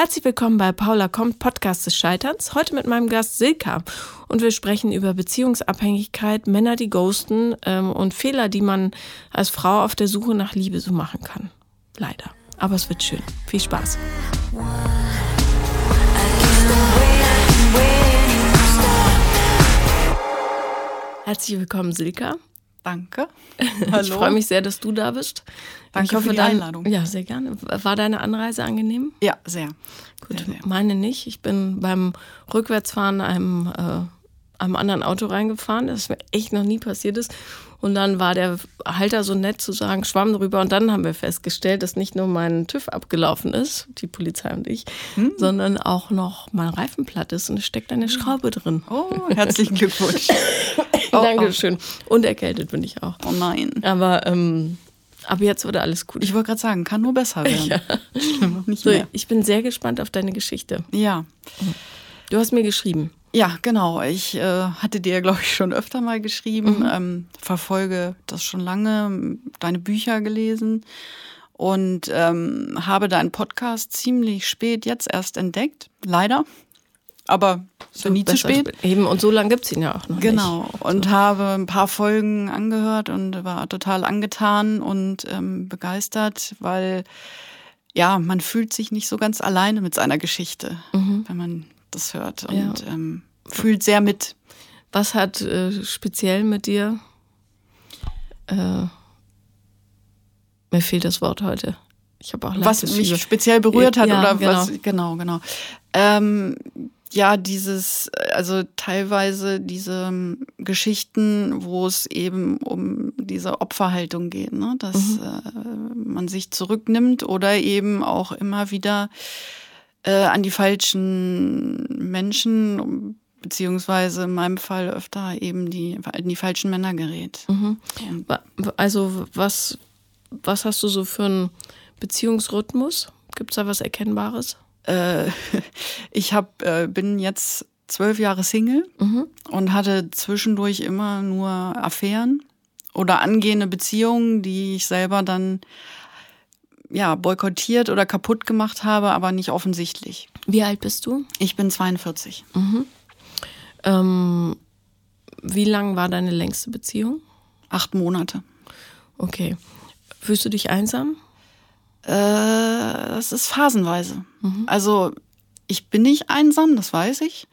Herzlich willkommen bei Paula kommt, Podcast des Scheiterns. Heute mit meinem Gast Silka. Und wir sprechen über Beziehungsabhängigkeit, Männer, die ghosten ähm, und Fehler, die man als Frau auf der Suche nach Liebe so machen kann. Leider. Aber es wird schön. Viel Spaß. Herzlich willkommen, Silka. Danke. Hallo. Ich freue mich sehr, dass du da bist. Danke ich hoffe, für die dein, Einladung. Ja, sehr gerne. War deine Anreise angenehm? Ja, sehr. Gut, sehr, sehr. meine nicht. Ich bin beim Rückwärtsfahren einem, äh, einem anderen Auto reingefahren, das mir echt noch nie passiert ist. Und dann war der Halter so nett zu sagen, schwamm drüber. Und dann haben wir festgestellt, dass nicht nur mein TÜV abgelaufen ist, die Polizei und ich, hm. sondern auch noch mein Reifen platt ist und es steckt eine Schraube drin. Oh, herzlichen Glückwunsch. oh, Dankeschön. Und erkältet bin ich auch. Oh nein. Aber, ähm, aber jetzt wurde alles gut. Ich wollte gerade sagen, kann nur besser werden. Ja. Nicht so, mehr. Ich bin sehr gespannt auf deine Geschichte. Ja. Du hast mir geschrieben. Ja, genau. Ich äh, hatte dir, glaube ich, schon öfter mal geschrieben, mhm. ähm, verfolge das schon lange, deine Bücher gelesen und ähm, habe deinen Podcast ziemlich spät jetzt erst entdeckt. Leider. Aber ja nie zu spät. spät. Eben, und so lange gibt es ihn ja auch noch. Genau. Nicht. Und so. habe ein paar Folgen angehört und war total angetan und ähm, begeistert, weil ja, man fühlt sich nicht so ganz alleine mit seiner Geschichte, mhm. wenn man das hört und ja. ähm, fühlt sehr mit. Was hat äh, speziell mit dir? Äh, mir fehlt das Wort heute. Ich habe auch was mich speziell berührt hat ja, oder genau. was genau genau. Ähm, ja, dieses, also teilweise diese ähm, Geschichten, wo es eben um diese Opferhaltung geht, ne? dass mhm. äh, man sich zurücknimmt oder eben auch immer wieder äh, an die falschen Menschen beziehungsweise in meinem Fall öfter eben die, in die falschen Männer gerät. Mhm. Also was, was hast du so für einen Beziehungsrhythmus? Gibt es da was Erkennbares? Äh, ich hab, äh, bin jetzt zwölf Jahre Single mhm. und hatte zwischendurch immer nur Affären oder angehende Beziehungen, die ich selber dann ja, boykottiert oder kaputt gemacht habe, aber nicht offensichtlich. Wie alt bist du? Ich bin 42. Mhm. Ähm, wie lang war deine längste Beziehung? Acht Monate. Okay. Fühlst du dich einsam? Äh, das ist phasenweise. Mhm. Also ich bin nicht einsam, das weiß ich.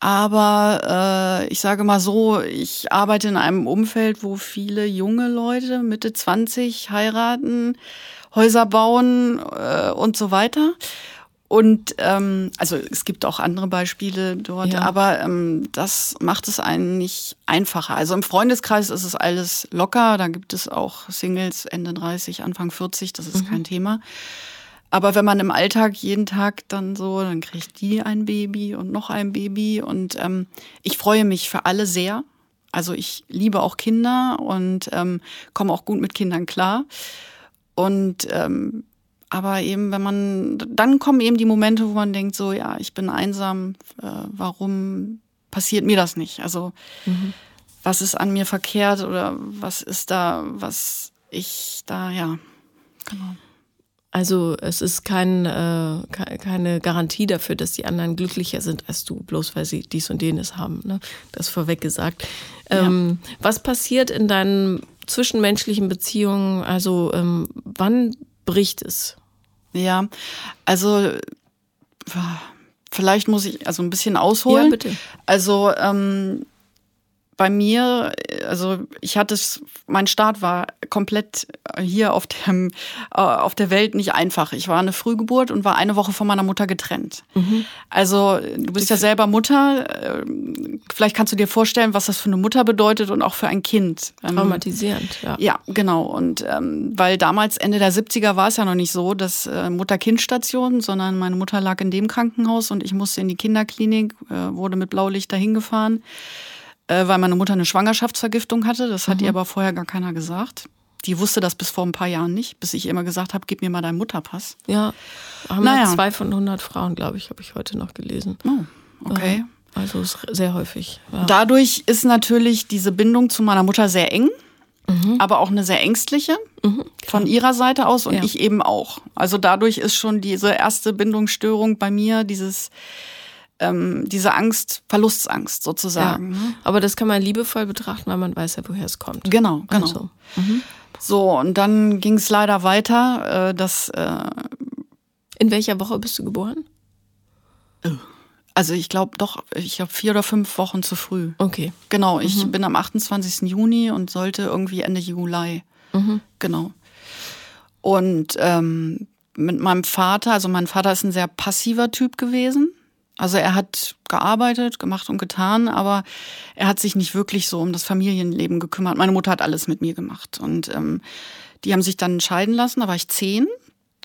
Aber äh, ich sage mal so, ich arbeite in einem Umfeld, wo viele junge Leute Mitte 20 heiraten Häuser bauen äh, und so weiter. Und ähm, also es gibt auch andere Beispiele dort, ja. aber ähm, das macht es einen nicht einfacher. Also im Freundeskreis ist es alles locker, da gibt es auch Singles Ende 30, Anfang 40, das ist mhm. kein Thema. Aber wenn man im Alltag jeden Tag dann so, dann kriegt die ein Baby und noch ein Baby. Und ähm, ich freue mich für alle sehr. Also ich liebe auch Kinder und ähm, komme auch gut mit Kindern klar. Und ähm, aber eben, wenn man, dann kommen eben die Momente, wo man denkt, so, ja, ich bin einsam, äh, warum passiert mir das nicht? Also, mhm. was ist an mir verkehrt oder was ist da, was ich da, ja, genau. Also es ist kein, äh, keine Garantie dafür, dass die anderen glücklicher sind als du, bloß weil sie dies und jenes haben. Ne? Das vorweg gesagt. Ähm, ja. Was passiert in deinen zwischenmenschlichen Beziehungen? Also ähm, wann bricht es? Ja, also vielleicht muss ich also ein bisschen ausholen. Ja, bitte. Also ähm, bei mir, also ich hatte es, mein Start war komplett hier auf dem äh, auf der Welt nicht einfach. Ich war eine Frühgeburt und war eine Woche von meiner Mutter getrennt. Mhm. Also du bist ja selber Mutter. Äh, vielleicht kannst du dir vorstellen, was das für eine Mutter bedeutet und auch für ein Kind. Ähm, Traumatisierend, ja. Ja, genau. Und ähm, weil damals Ende der 70er war es ja noch nicht so, dass äh, Mutter-Kind-Station, sondern meine Mutter lag in dem Krankenhaus und ich musste in die Kinderklinik, äh, wurde mit Blaulicht dahin gefahren äh, weil meine Mutter eine Schwangerschaftsvergiftung hatte. Das hat mhm. ihr aber vorher gar keiner gesagt. Die wusste das bis vor ein paar Jahren nicht, bis ich immer gesagt habe, gib mir mal deinen Mutterpass. Ja, haben naja. zwei von 100 Frauen, glaube ich, habe ich heute noch gelesen. Oh, okay. Also ist sehr häufig. Ja. Dadurch ist natürlich diese Bindung zu meiner Mutter sehr eng. aber auch eine sehr ängstliche von ihrer Seite aus und Ja. ich eben auch. Also dadurch ist schon diese erste Bindungsstörung bei mir, dieses, ähm, diese Angst, Verlustsangst Ja. sozusagen. ne? Aber das kann man liebevoll betrachten, weil man weiß ja, woher es kommt. Genau, genau. Also, So, und dann ging es leider weiter, äh, dass, äh, in welcher Woche bist du geboren? also ich glaube doch, ich glaube vier oder fünf Wochen zu früh. Okay. Genau, ich bin am 28. Juni und sollte irgendwie Ende Juli. Genau. Und ähm, mit meinem Vater, also mein Vater ist ein sehr passiver Typ gewesen. Also er hat gearbeitet, gemacht und getan, aber er hat sich nicht wirklich so um das Familienleben gekümmert. Meine Mutter hat alles mit mir gemacht. Und ähm, die haben sich dann scheiden lassen, da war ich zehn,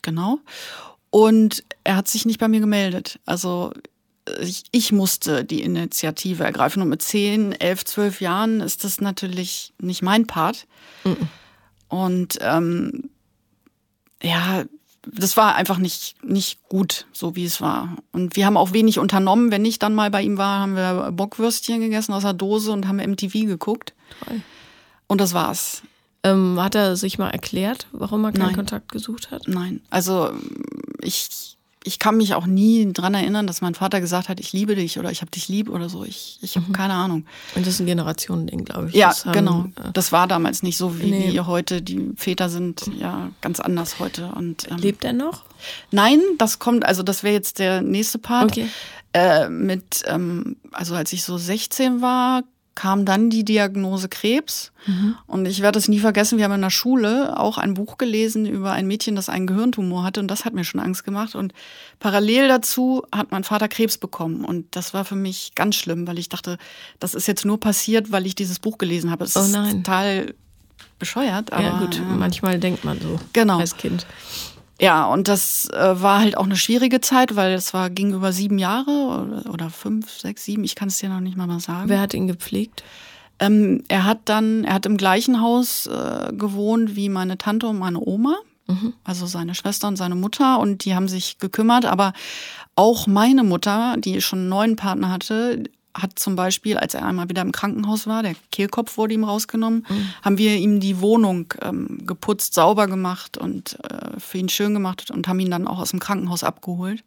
genau. Und er hat sich nicht bei mir gemeldet. Also ich, ich musste die Initiative ergreifen. Und mit zehn, elf, zwölf Jahren ist das natürlich nicht mein Part. Und ähm, ja, das war einfach nicht, nicht gut, so wie es war. Und wir haben auch wenig unternommen. Wenn ich dann mal bei ihm war, haben wir Bockwürstchen gegessen aus der Dose und haben MTV geguckt. Toll. Und das war's. Ähm, hat er sich mal erklärt, warum er keinen Nein. Kontakt gesucht hat? Nein, also ich, ich kann mich auch nie dran erinnern, dass mein Vater gesagt hat, ich liebe dich oder ich habe dich lieb oder so. Ich, ich habe keine Ahnung. Und das ist ein Generationending, glaube ich. Ja, Das haben, genau. äh, Das war damals nicht so wie, Nee. wie heute. Die Väter sind ja ganz anders heute. Und ähm, Lebt er noch? nein, das kommt, also das wäre jetzt der nächste Part. Okay. Äh, mit, ähm, also als ich so 16 war, kam dann die Diagnose Krebs. Mhm. Und ich werde es nie vergessen, wir haben in der Schule auch ein Buch gelesen über ein Mädchen, das einen Gehirntumor hatte. Und das hat mir schon Angst gemacht. Und parallel dazu hat mein Vater Krebs bekommen. Und das war für mich ganz schlimm, weil ich dachte, das ist jetzt nur passiert, weil ich dieses Buch gelesen habe. Es Oh ist nein. total bescheuert. Aber, ja, gut. Manchmal denkt man so. Genau. Als Kind. Ja, und das äh, war halt auch eine schwierige Zeit, weil es war ging über sieben Jahre oder, oder fünf, sechs, sieben. Ich kann es dir noch nicht mal mal sagen. Wer hat ihn gepflegt? Ähm, er hat dann, er hat im gleichen Haus äh, gewohnt wie meine Tante und meine Oma, also seine Schwester und seine Mutter, und die haben sich gekümmert. Aber auch meine Mutter, die schon einen neuen Partner hatte, hat zum Beispiel, als er einmal wieder im Krankenhaus war, der Kehlkopf wurde ihm rausgenommen, haben wir ihm die Wohnung ähm, geputzt, sauber gemacht und äh, für ihn schön gemacht und haben ihn dann auch aus dem Krankenhaus abgeholt.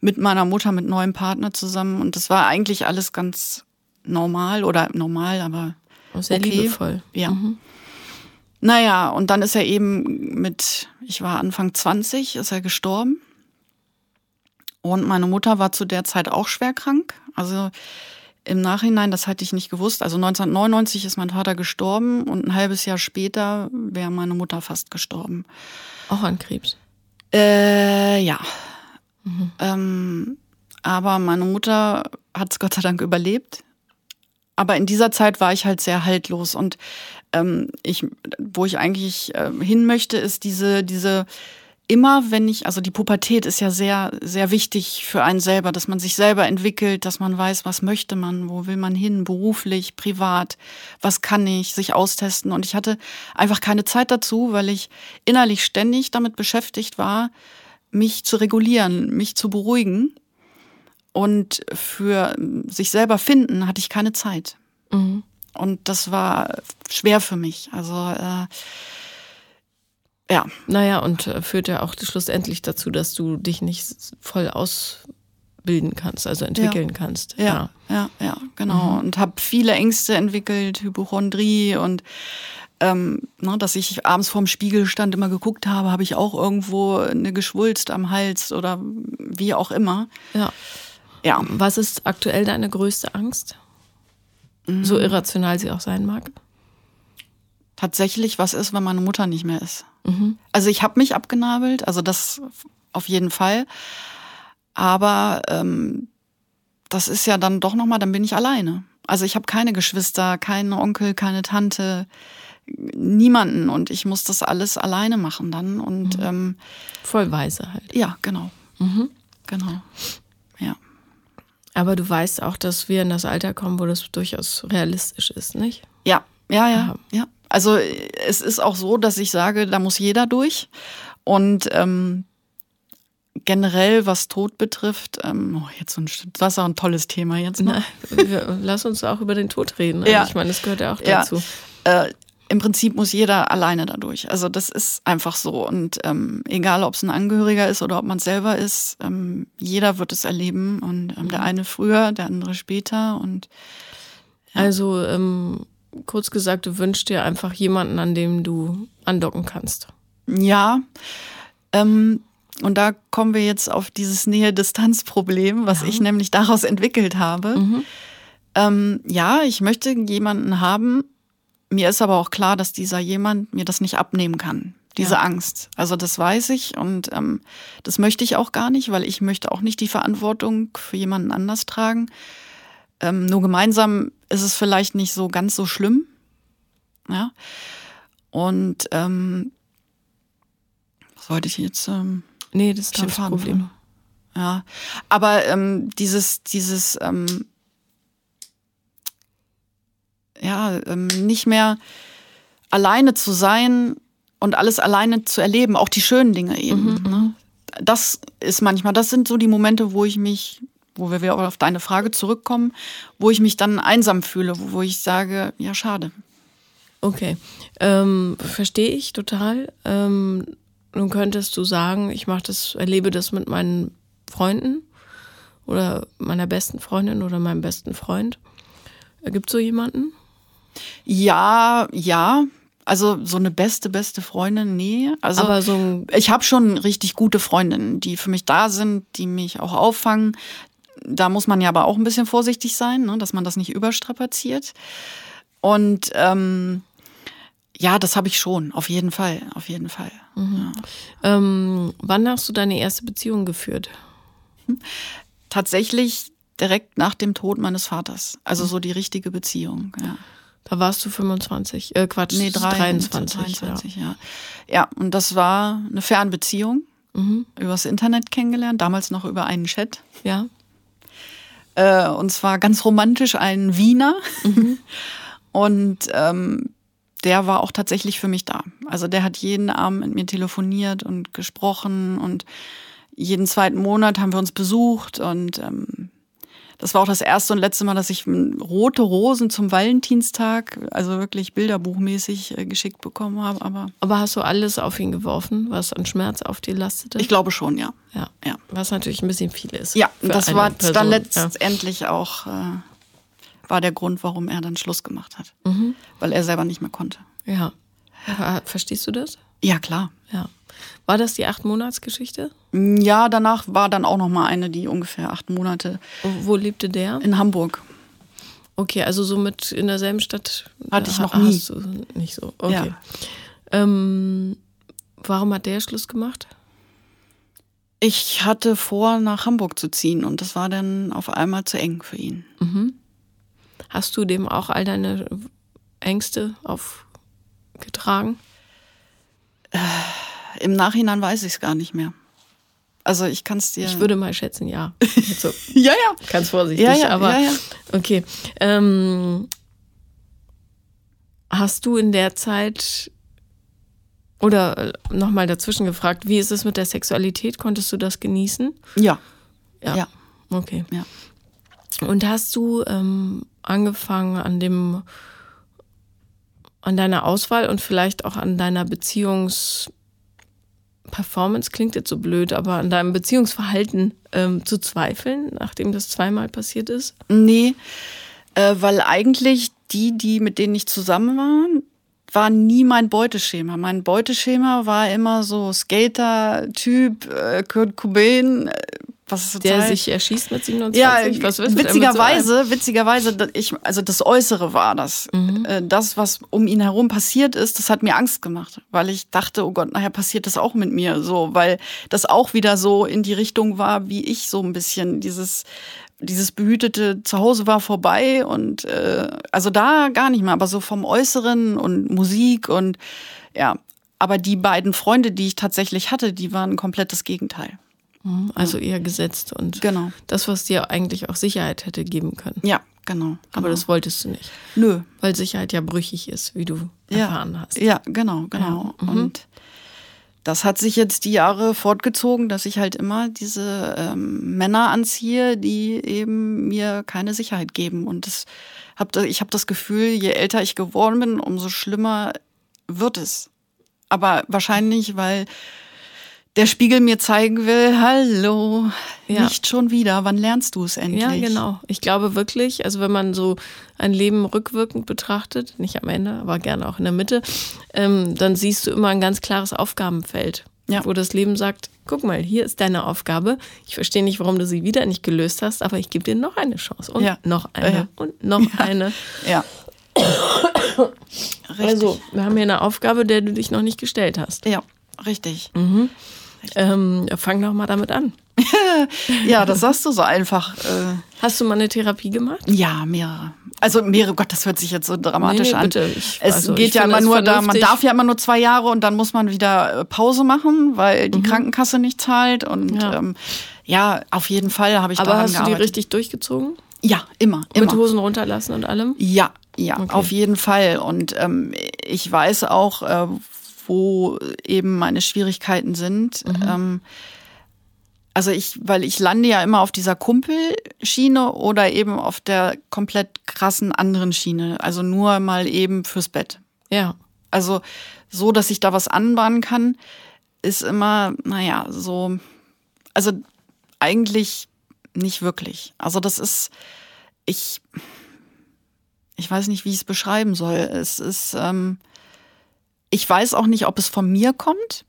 Mit meiner Mutter, mit neuem Partner zusammen. Und das war eigentlich alles ganz normal oder normal, aber Sehr Okay. liebevoll. ja. Naja, und dann ist er eben mit, ich war Anfang 20, ist er gestorben. Und meine Mutter war zu der Zeit auch schwer krank. Also im Nachhinein, das hatte ich nicht gewusst. Also 1999 ist mein Vater gestorben und ein halbes Jahr später wäre meine Mutter fast gestorben. Auch an Krebs. Äh, ja. Ähm, aber meine Mutter hat es Gott sei Dank überlebt. Aber in dieser Zeit war ich halt sehr haltlos und ähm, ich, wo ich eigentlich äh, hin möchte, ist diese, diese immer, wenn ich, also die Pubertät ist ja sehr, sehr wichtig für einen selber, dass man sich selber entwickelt, dass man weiß, was möchte man, wo will man hin, beruflich, privat, was kann ich, sich austesten. Und ich hatte einfach keine Zeit dazu, weil ich innerlich ständig damit beschäftigt war, mich zu regulieren, mich zu beruhigen. Und für sich selber finden hatte ich keine Zeit. Mhm. Und das war schwer für mich. Also äh, ja, Naja, und äh, führt ja auch schlussendlich dazu, dass du dich nicht voll ausbilden kannst, also entwickeln kannst. ja, ja, ja, genau. Und habe viele Ängste entwickelt, Hypochondrie und ähm, ne, dass ich abends vorm Spiegel stand, immer geguckt habe, habe ich auch irgendwo eine Geschwulst am Hals oder wie auch immer. ja. Ja, Was ist aktuell deine größte Angst? So irrational sie auch sein mag. tatsächlich, was ist, wenn meine Mutter nicht mehr ist? Also ich habe mich abgenabelt, also das auf jeden Fall. Aber ähm, das ist ja dann doch nochmal, dann bin ich alleine. Also ich habe keine Geschwister, keinen Onkel, keine Tante, niemanden und ich muss das alles alleine machen dann. Und ähm, Voll weise halt. ja, genau. Genau. Ja. Aber du weißt auch, dass wir in das Alter kommen, wo das durchaus realistisch ist, nicht? Ja, ja, ja, Ja. ja. Also es ist auch so, dass ich sage, da muss jeder durch. Und ähm, generell, was Tod betrifft, ähm, oh, jetzt so ein, das ist auch ein tolles Thema jetzt. Ne? Na, lass uns auch über den Tod reden. Also Ja. Ich meine, das gehört ja auch Ja. dazu. Äh, im Prinzip muss jeder alleine dadurch. Also das ist einfach so. Und ähm, egal, ob es ein Angehöriger ist oder ob man selber ist, ähm, jeder wird es erleben. Und ähm, der eine früher, der andere später. Und ja. also ähm, kurz gesagt, du wünschst dir einfach jemanden, an dem du andocken kannst. Ja. Ähm, und da kommen wir jetzt auf dieses Nähe-Distanz-Problem, was ja. ich nämlich daraus entwickelt habe. Mhm. Ähm, ja, ich möchte jemanden haben, mir ist aber auch klar, dass dieser jemand mir das nicht abnehmen kann. Diese ja. Angst. Also das weiß ich und ähm, das möchte ich auch gar nicht, weil ich möchte auch nicht die Verantwortung für jemanden anders tragen. Ähm, nur gemeinsam ist es vielleicht nicht so ganz so schlimm. Ja. Und ähm, was wollte ich jetzt? Ähm, nee, das ist kein Problem. Ja. Aber ähm, dieses, dieses ähm, ja, ähm, nicht mehr alleine zu sein und alles alleine zu erleben, auch die schönen Dinge eben. Mhm. Ne? Das ist manchmal, das sind so die Momente, wo ich mich, wo wir wieder auf deine Frage zurückkommen, wo ich mich dann einsam fühle, wo ich sage, ja, schade. Okay, ähm, verstehe ich total. Ähm, nun könntest du sagen, ich mache das, erlebe das mit meinen Freunden oder meiner besten Freundin oder meinem besten Freund. Gibt es so jemanden? Ja, ja. Also so eine beste, beste Freundin, nee. Also Aber so ich habe schon richtig gute Freundinnen, die für mich da sind, die mich auch auffangen. Da muss man ja aber auch ein bisschen vorsichtig sein, ne, dass man das nicht überstrapaziert. Und ähm, ja, das habe ich schon, auf jeden Fall, auf jeden Fall. Mhm. Ja. Ähm, wann hast du deine erste Beziehung geführt? Tatsächlich direkt nach dem Tod meines Vaters. Also so die richtige Beziehung, ja. Da warst du 25, äh Quatsch, nee, 23. 23 ja. ja. ja, und das war eine Fernbeziehung. Mhm. Übers Internet kennengelernt, damals noch über einen Chat. Ja. Äh, und zwar ganz romantisch ein Wiener. Mhm. Und ähm, der war auch tatsächlich für mich da. Also der hat jeden Abend mit mir telefoniert und gesprochen und jeden zweiten Monat haben wir uns besucht und ähm, das war auch das erste und letzte Mal, dass ich rote Rosen zum Valentinstag, also wirklich bilderbuchmäßig äh, geschickt bekommen habe. Aber, aber hast du alles auf ihn geworfen, was an Schmerz auf dir lastete? Ich glaube schon, ja. Ja. ja. Was natürlich ein bisschen viel ist. Ja, das war Person. dann letztendlich ja. auch äh, war der Grund, warum er dann Schluss gemacht hat. Mhm. Weil er selber nicht mehr konnte. Ja. Verstehst du das? Ja, klar. Ja. War das die acht Monatsgeschichte? Ja, danach war dann auch noch mal eine, die ungefähr acht Monate. Wo lebte der? In Hamburg. Okay, also so mit in derselben Stadt hatte ich noch nie. Hast du nicht so. Okay. Ja. Ähm, warum hat der Schluss gemacht? Ich hatte vor, nach Hamburg zu ziehen und das war dann auf einmal zu eng für ihn. Mhm. Hast du dem auch all deine Ängste aufgetragen? Äh im Nachhinein weiß ich es gar nicht mehr. Also ich kann es dir. Ich würde mal schätzen, ja. So. ja, ja. Ganz vorsichtig, ja, ja, aber ja, ja. okay. Ähm, hast du in der Zeit oder nochmal dazwischen gefragt, wie ist es mit der Sexualität? Konntest du das genießen? Ja. Ja. ja. Okay. Ja. Und hast du ähm, angefangen an dem an deiner Auswahl und vielleicht auch an deiner Beziehungs Performance klingt jetzt so blöd, aber an deinem Beziehungsverhalten ähm, zu zweifeln, nachdem das zweimal passiert ist? Nee, äh, weil eigentlich die, die mit denen ich zusammen war, war nie mein Beuteschema. Mein Beuteschema war immer so Skater-Typ, äh, Kurt Cobain, äh, was ist der sich erschießt mit 27? Ja, was witzigerweise, so witzigerweise, ich, also das Äußere war das. Mhm. Äh, das, was um ihn herum passiert ist, das hat mir Angst gemacht, weil ich dachte, oh Gott, nachher passiert das auch mit mir, so, weil das auch wieder so in die Richtung war, wie ich so ein bisschen dieses dieses behütete Zuhause war vorbei und äh, also da gar nicht mehr, aber so vom Äußeren und Musik und ja, aber die beiden Freunde, die ich tatsächlich hatte, die waren ein komplettes Gegenteil. Mhm. Also eher gesetzt und genau. das, was dir eigentlich auch Sicherheit hätte geben können. Ja, genau. genau. Aber das wolltest du nicht. Nö. Weil Sicherheit ja brüchig ist, wie du ja. erfahren hast. Ja, genau, genau. Ja. Mhm. Und das hat sich jetzt die Jahre fortgezogen, dass ich halt immer diese ähm, Männer anziehe, die eben mir keine Sicherheit geben. Und das hab, ich habe das Gefühl, je älter ich geworden bin, umso schlimmer wird es. Aber wahrscheinlich, weil der Spiegel mir zeigen will, hallo, ja. nicht schon wieder, wann lernst du es endlich? Ja, genau. Ich glaube wirklich, also wenn man so ein Leben rückwirkend betrachtet, nicht am Ende, aber gerne auch in der Mitte, ähm, dann siehst du immer ein ganz klares Aufgabenfeld, ja. wo das Leben sagt, guck mal, hier ist deine Aufgabe. Ich verstehe nicht, warum du sie wieder nicht gelöst hast, aber ich gebe dir noch eine Chance und ja. noch eine ja. und noch eine. Ja. also, wir haben hier eine Aufgabe, der du dich noch nicht gestellt hast. Ja, richtig. Mhm. Ähm, fang doch mal damit an. ja, das sagst du so einfach. Äh. Hast du mal eine Therapie gemacht? Ja, mehrere. Also mehrere, Gott, das hört sich jetzt so dramatisch nee, nee, bitte. Ich, es also, geht ja immer nur da, man darf ja immer nur zwei Jahre und dann muss man wieder äh, Pause machen, weil die mhm. Krankenkasse nicht zahlt. Und ja, ähm, ja auf jeden Fall habe ich Aber daran hast gearbeitet. du die richtig durchgezogen? Ja, immer, immer. Mit Hosen runterlassen und allem? Ja, ja, okay. auf jeden Fall. Und ähm, ich weiß auch, äh, wo eben meine Schwierigkeiten sind. Mhm. Ähm, also ich, weil ich lande ja immer auf dieser Kumpelschiene oder eben auf der komplett krassen anderen Schiene. Also nur mal eben fürs Bett. Ja. Also so, dass ich da was anbahnen kann, ist immer, naja, so, also eigentlich nicht wirklich. Also das ist, ich, ich weiß nicht, wie ich es beschreiben soll. Es ist, ähm, ich weiß auch nicht, ob es von mir kommt,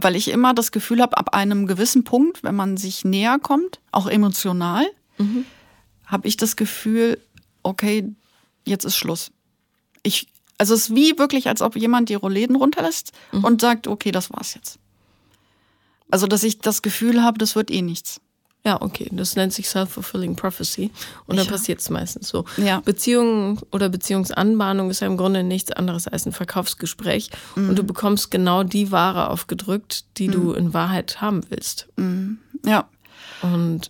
weil ich immer das Gefühl habe, ab einem gewissen Punkt, wenn man sich näher kommt, auch emotional, mhm. habe ich das Gefühl, okay, jetzt ist Schluss. Ich, also es ist wie wirklich, als ob jemand die Rollläden runterlässt mhm. und sagt, okay, das war's jetzt. Also, dass ich das Gefühl habe, das wird eh nichts. Ja, okay. Das nennt sich Self-Fulfilling Prophecy. Und dann passiert es meistens so. Ja. Beziehung oder Beziehungsanbahnung ist ja im Grunde nichts anderes als ein Verkaufsgespräch. Mhm. Und du bekommst genau die Ware aufgedrückt, die mhm. du in Wahrheit haben willst. Mhm. Ja. Und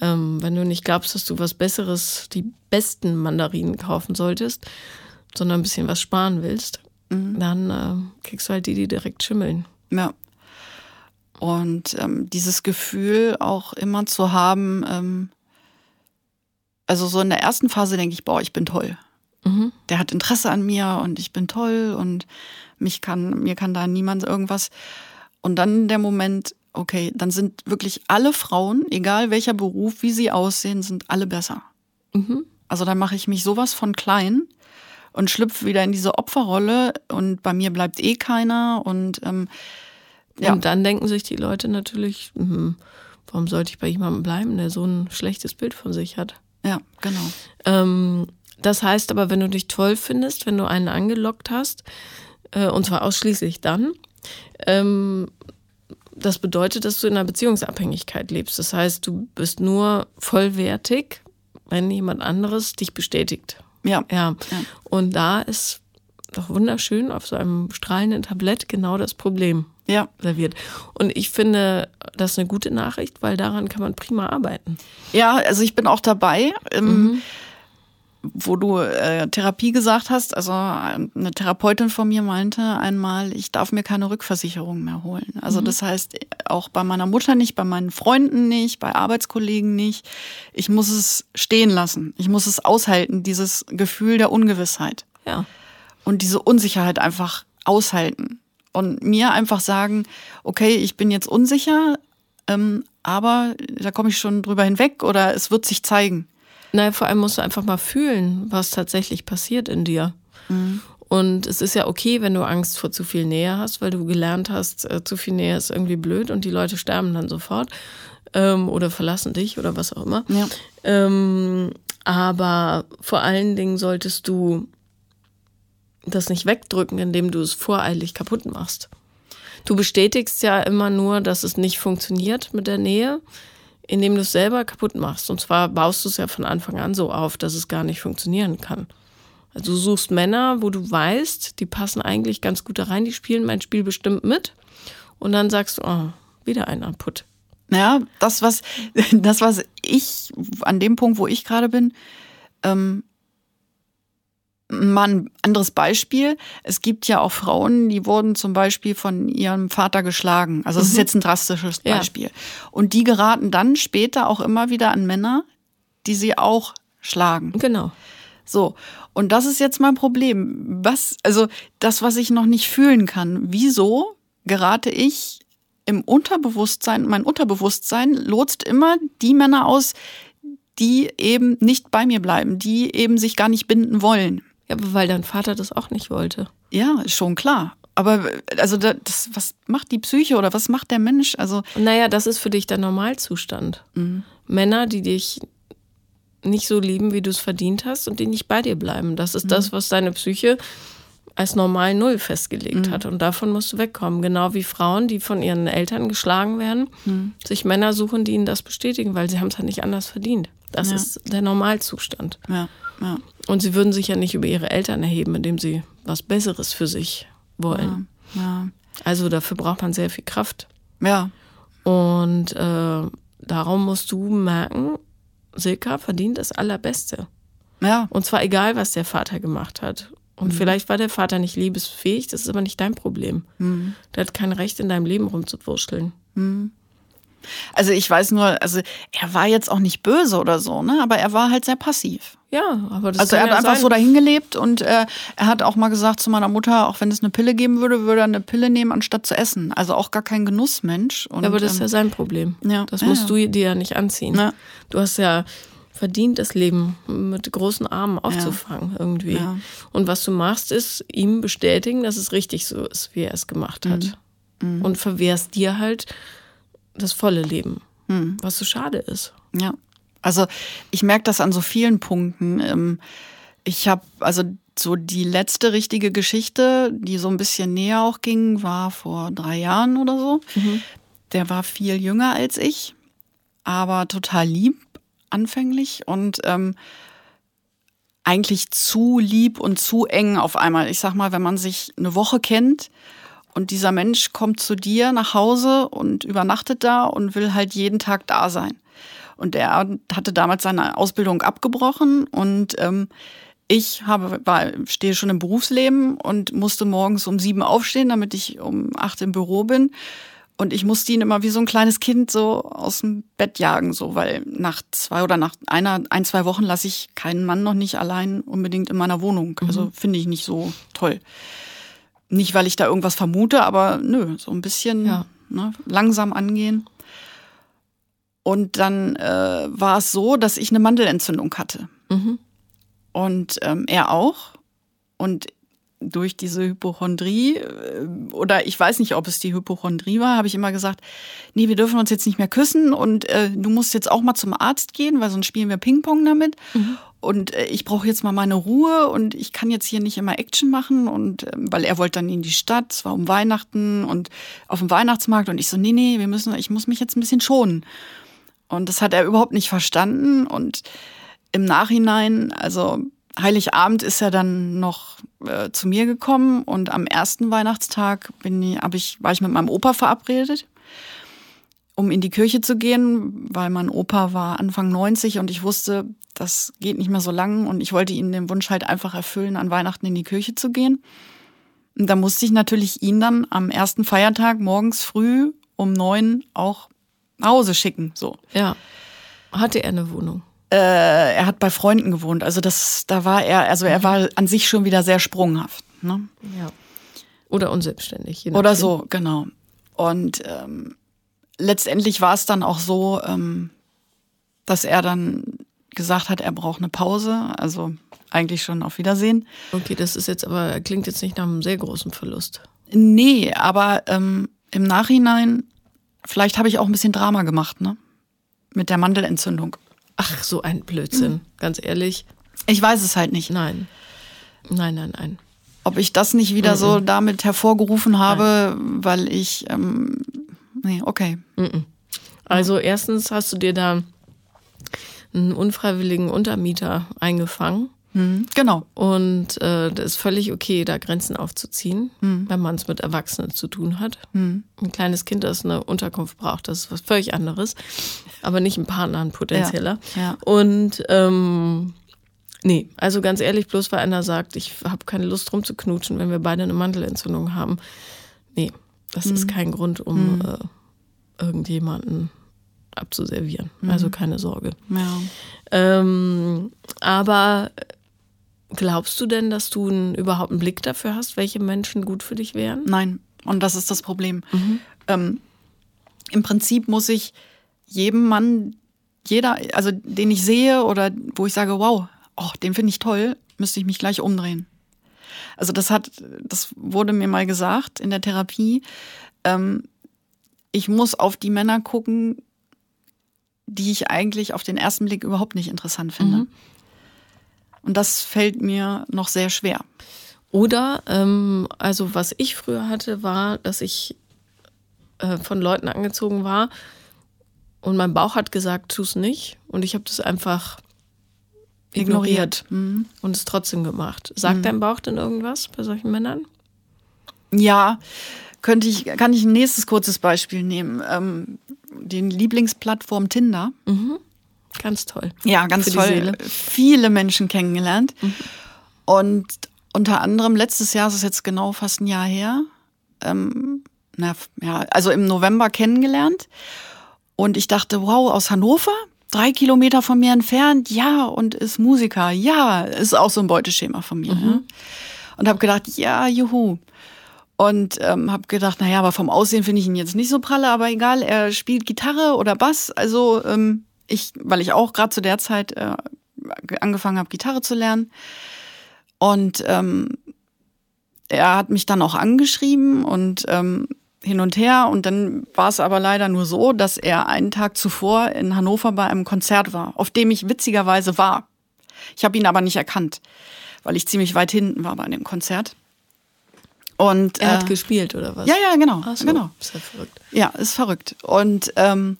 ähm, wenn du nicht glaubst, dass du was Besseres, die besten Mandarinen kaufen solltest, sondern ein bisschen was sparen willst, mhm. dann äh, kriegst du halt die, die direkt schimmeln. Ja. Und ähm, dieses Gefühl auch immer zu haben, ähm, also so in der ersten Phase denke ich, boah, ich bin toll. Mhm. Der hat Interesse an mir und ich bin toll und mich kann, mir kann da niemand irgendwas. Und dann der Moment, okay, dann sind wirklich alle Frauen, egal welcher Beruf, wie sie aussehen, sind alle besser. Mhm. Also dann mache ich mich sowas von klein und schlüpfe wieder in diese Opferrolle und bei mir bleibt eh keiner und ähm, ja. Und dann denken sich die Leute natürlich, hm, warum sollte ich bei jemandem bleiben, der so ein schlechtes Bild von sich hat? Ja, genau. Ähm, das heißt aber, wenn du dich toll findest, wenn du einen angelockt hast, äh, und zwar ausschließlich dann, ähm, das bedeutet, dass du in einer Beziehungsabhängigkeit lebst. Das heißt, du bist nur vollwertig, wenn jemand anderes dich bestätigt. Ja. ja. ja. Und da ist doch wunderschön auf so einem strahlenden Tablett genau das Problem ja. serviert. Und ich finde das eine gute Nachricht, weil daran kann man prima arbeiten. Ja, also ich bin auch dabei. Ähm, mhm. Wo du äh, Therapie gesagt hast, also eine Therapeutin von mir meinte einmal, ich darf mir keine Rückversicherung mehr holen. Also mhm. das heißt, auch bei meiner Mutter nicht, bei meinen Freunden nicht, bei Arbeitskollegen nicht. Ich muss es stehen lassen. Ich muss es aushalten, dieses Gefühl der Ungewissheit. Ja. Und diese Unsicherheit einfach aushalten und mir einfach sagen, okay, ich bin jetzt unsicher, ähm, aber da komme ich schon drüber hinweg oder es wird sich zeigen. Naja, vor allem musst du einfach mal fühlen, was tatsächlich passiert in dir. Mhm. Und es ist ja okay, wenn du Angst vor zu viel Nähe hast, weil du gelernt hast, äh, zu viel Nähe ist irgendwie blöd und die Leute sterben dann sofort ähm, oder verlassen dich oder was auch immer. Ja. Ähm, aber vor allen Dingen solltest du das nicht wegdrücken, indem du es voreilig kaputt machst. Du bestätigst ja immer nur, dass es nicht funktioniert mit der Nähe, indem du es selber kaputt machst. Und zwar baust du es ja von Anfang an so auf, dass es gar nicht funktionieren kann. Also du suchst Männer, wo du weißt, die passen eigentlich ganz gut da rein, die spielen mein Spiel bestimmt mit. Und dann sagst du, oh, wieder einer Put. Ja, das, was, das, was ich, an dem Punkt, wo ich gerade bin, ähm, mal ein anderes Beispiel. Es gibt ja auch Frauen, die wurden zum Beispiel von ihrem Vater geschlagen. Also das ist jetzt ein drastisches Ja. Beispiel. Und die geraten dann später auch immer wieder an Männer, die sie auch schlagen. Genau. So. Und das ist jetzt mein Problem. Was, also das, was ich noch nicht fühlen kann. Wieso gerate ich im Unterbewusstsein, mein Unterbewusstsein lotst immer die Männer aus, die eben nicht bei mir bleiben, die eben sich gar nicht binden wollen. Ja, aber weil dein Vater das auch nicht wollte. Ja, schon klar. Aber also da- das, was macht die Psyche oder was macht der Mensch? Also naja, das ist für dich der Normalzustand. Männer, die dich nicht so lieben, wie du es verdient hast und die nicht bei dir bleiben. Das ist das, was deine Psyche als normal Null festgelegt hat. Und davon musst du wegkommen. Genau wie Frauen, die von ihren Eltern geschlagen werden, sich Männer suchen, die ihnen das bestätigen, weil sie haben es halt nicht anders verdient. Das Ja. ist der Normalzustand. ja, ja, Und sie würden sich ja nicht über ihre Eltern erheben, indem sie was Besseres für sich wollen. ja, Also dafür braucht man sehr viel Kraft. ja, Und äh, darum musst du merken, Silka verdient das Allerbeste. ja, Und zwar egal, was der Vater gemacht hat. Und vielleicht war der Vater nicht liebesfähig, das ist aber nicht dein Problem. Der hat kein Recht, in deinem Leben rumzuwurschteln. Also ich weiß nur, also er war jetzt auch nicht böse oder so, ne? Aber er war halt sehr passiv. Ja, aber das Also er hat ja einfach sein. so dahin gelebt und äh, er hat auch mal gesagt zu meiner Mutter, auch wenn es eine Pille geben würde, würde er eine Pille nehmen, anstatt zu essen. Also auch gar kein Genussmensch. Und, Ja, aber das ist ähm, ja sein Problem. ja, Das ja, musst ja. du dir ja nicht anziehen. Ja. Du hast ja verdient, das Leben mit großen Armen aufzufangen irgendwie. Ja. Und was du machst, ist ihm bestätigen, dass es richtig so ist, wie er es gemacht hat. Mhm. Und verwehrst dir halt das volle Leben, Mhm. was so schade ist. Ja. Also ich merke das an so vielen Punkten. Ähm, Ich habe, also so die letzte richtige Geschichte, die so ein bisschen näher auch ging, war vor drei Jahren oder so. Der war viel jünger als ich, aber total lieb anfänglich und ähm, eigentlich zu lieb und zu eng auf einmal. Ich sag mal, wenn man sich eine Woche kennt und dieser Mensch kommt zu dir nach Hause und übernachtet da und will halt jeden Tag da sein. Und er hatte damals seine Ausbildung abgebrochen und ähm, ich habe, war, stehe schon im Berufsleben und musste morgens um sieben aufstehen, damit ich um acht im Büro bin. Und ich musste ihn immer wie so ein kleines Kind so aus dem Bett jagen, so, weil nach zwei oder nach einer, ein, zwei Wochen lasse ich keinen Mann noch nicht allein unbedingt in meiner Wohnung. Also finde ich nicht so toll. Nicht, weil ich da irgendwas vermute, aber nö, so ein bisschen Ja. ne, langsam angehen. Und dann äh, war es so, dass ich eine Mandelentzündung hatte. Und ähm, er auch. Und durch diese Hypochondrie, äh, oder ich weiß nicht, ob es die Hypochondrie war, habe ich immer gesagt, nee, wir dürfen uns jetzt nicht mehr küssen und äh, du musst jetzt auch mal zum Arzt gehen, weil sonst spielen wir Ping-Pong damit. Und äh, ich brauche jetzt mal meine Ruhe und ich kann jetzt hier nicht immer Action machen und ähm, weil er wollte dann in die Stadt, es war um Weihnachten und auf dem Weihnachtsmarkt und ich so, nee, nee, wir müssen, ich muss mich jetzt ein bisschen schonen. Und das hat er überhaupt nicht verstanden. Und im Nachhinein, also Heiligabend ist er dann noch äh, zu mir gekommen und am ersten Weihnachtstag bin ich, hab ich, war ich mit meinem Opa verabredet, um in die Kirche zu gehen, weil mein Opa war Anfang 90 und ich wusste, das geht nicht mehr so lang und ich wollte ihm den Wunsch halt einfach erfüllen, an Weihnachten in die Kirche zu gehen. Und da musste ich natürlich ihn dann am ersten Feiertag morgens früh um neun auch nach Hause schicken, so. Ja. Hatte er eine Wohnung? Äh, er hat bei Freunden gewohnt. Also das, da war er, also er war an sich schon wieder sehr sprunghaft. Ne? Ja. Oder unselbstständig. Oder so, genau. Und ähm, letztendlich war es dann auch so, ähm, dass er dann gesagt hat, er braucht eine Pause. Also eigentlich schon auf Wiedersehen. Okay, das ist jetzt aber, klingt jetzt nicht nach einem sehr großen Verlust. Nee, aber ähm, im Nachhinein, vielleicht habe ich auch ein bisschen Drama gemacht, ne? Mit der Mandelentzündung. Ach, so ein Blödsinn. Ganz ehrlich. Ich weiß es halt nicht. Nein. Nein, nein, nein. Ob ich das nicht wieder so damit hervorgerufen habe, weil ich, ähm, nee, okay. Also erstens hast du dir da einen unfreiwilligen Untermieter eingefangen. Hm, genau. Und äh, das ist völlig okay, da Grenzen aufzuziehen, wenn man es mit Erwachsenen zu tun hat. Ein kleines Kind, das eine Unterkunft braucht, das ist was völlig anderes. Aber nicht ein Partner, ein potenzieller. Ja, ja. Und ähm, Nee, also ganz ehrlich, bloß weil einer sagt, ich habe keine Lust rumzuknutschen, wenn wir beide eine Mandelentzündung haben. Nee, das mhm. ist kein Grund, um mhm. äh, irgendjemanden abzuservieren. Mhm. Also keine Sorge. Ja. Ähm, aber glaubst du denn, dass du einen, überhaupt einen Blick dafür hast, welche Menschen gut für dich wären? Nein, und das ist das Problem. Mhm. Ähm, Im Prinzip muss ich jedem Mann, jeder, also den ich sehe oder wo ich sage, wow, oh, den finde ich toll, müsste ich mich gleich umdrehen. Also das hat, das wurde mir mal gesagt in der Therapie. Ähm, ich muss auf die Männer gucken, die ich eigentlich auf den ersten Blick überhaupt nicht interessant finde. Mhm. Und das fällt mir noch sehr schwer. Oder, ähm, also was ich früher hatte, war, dass ich äh, von Leuten angezogen war und mein Bauch hat gesagt, tu es nicht. Und ich habe das einfach ignoriert, ignoriert. Mhm. und es trotzdem gemacht. Sagt mhm. dein Bauch denn irgendwas bei solchen Männern? Ja, könnte ich, kann ich ein nächstes kurzes Beispiel nehmen. Ähm, die Lieblingsplattform Tinder. Mhm. Ganz toll. Ja, ganz toll. Viele Menschen kennengelernt. Mhm. Und unter anderem letztes Jahr, das ist jetzt genau fast ein Jahr her, ähm, na, ja, also im November kennengelernt. Und ich dachte, wow, aus Hannover? drei Kilometer von mir entfernt, ja, und ist Musiker, ja, ist auch so ein Beuteschema von mir. Mhm. Ja. Und habe gedacht, ja, juhu. Und ähm, habe gedacht, naja, aber vom Aussehen finde ich ihn jetzt nicht so pralle, aber egal, er spielt Gitarre oder Bass. Also ähm, ich, weil ich auch gerade zu der Zeit äh, angefangen habe, Gitarre zu lernen. Und ähm, er hat mich dann auch angeschrieben und ähm, hin und her. Und dann war es aber leider nur so, dass er einen Tag zuvor in Hannover bei einem Konzert war, auf dem ich witzigerweise war. Ich habe ihn aber nicht erkannt, weil ich ziemlich weit hinten war bei dem Konzert. Und, er hat äh, gespielt, oder was? Ja, ja, genau. So, genau. Ist ja verrückt. Ja, ist verrückt. Und ähm,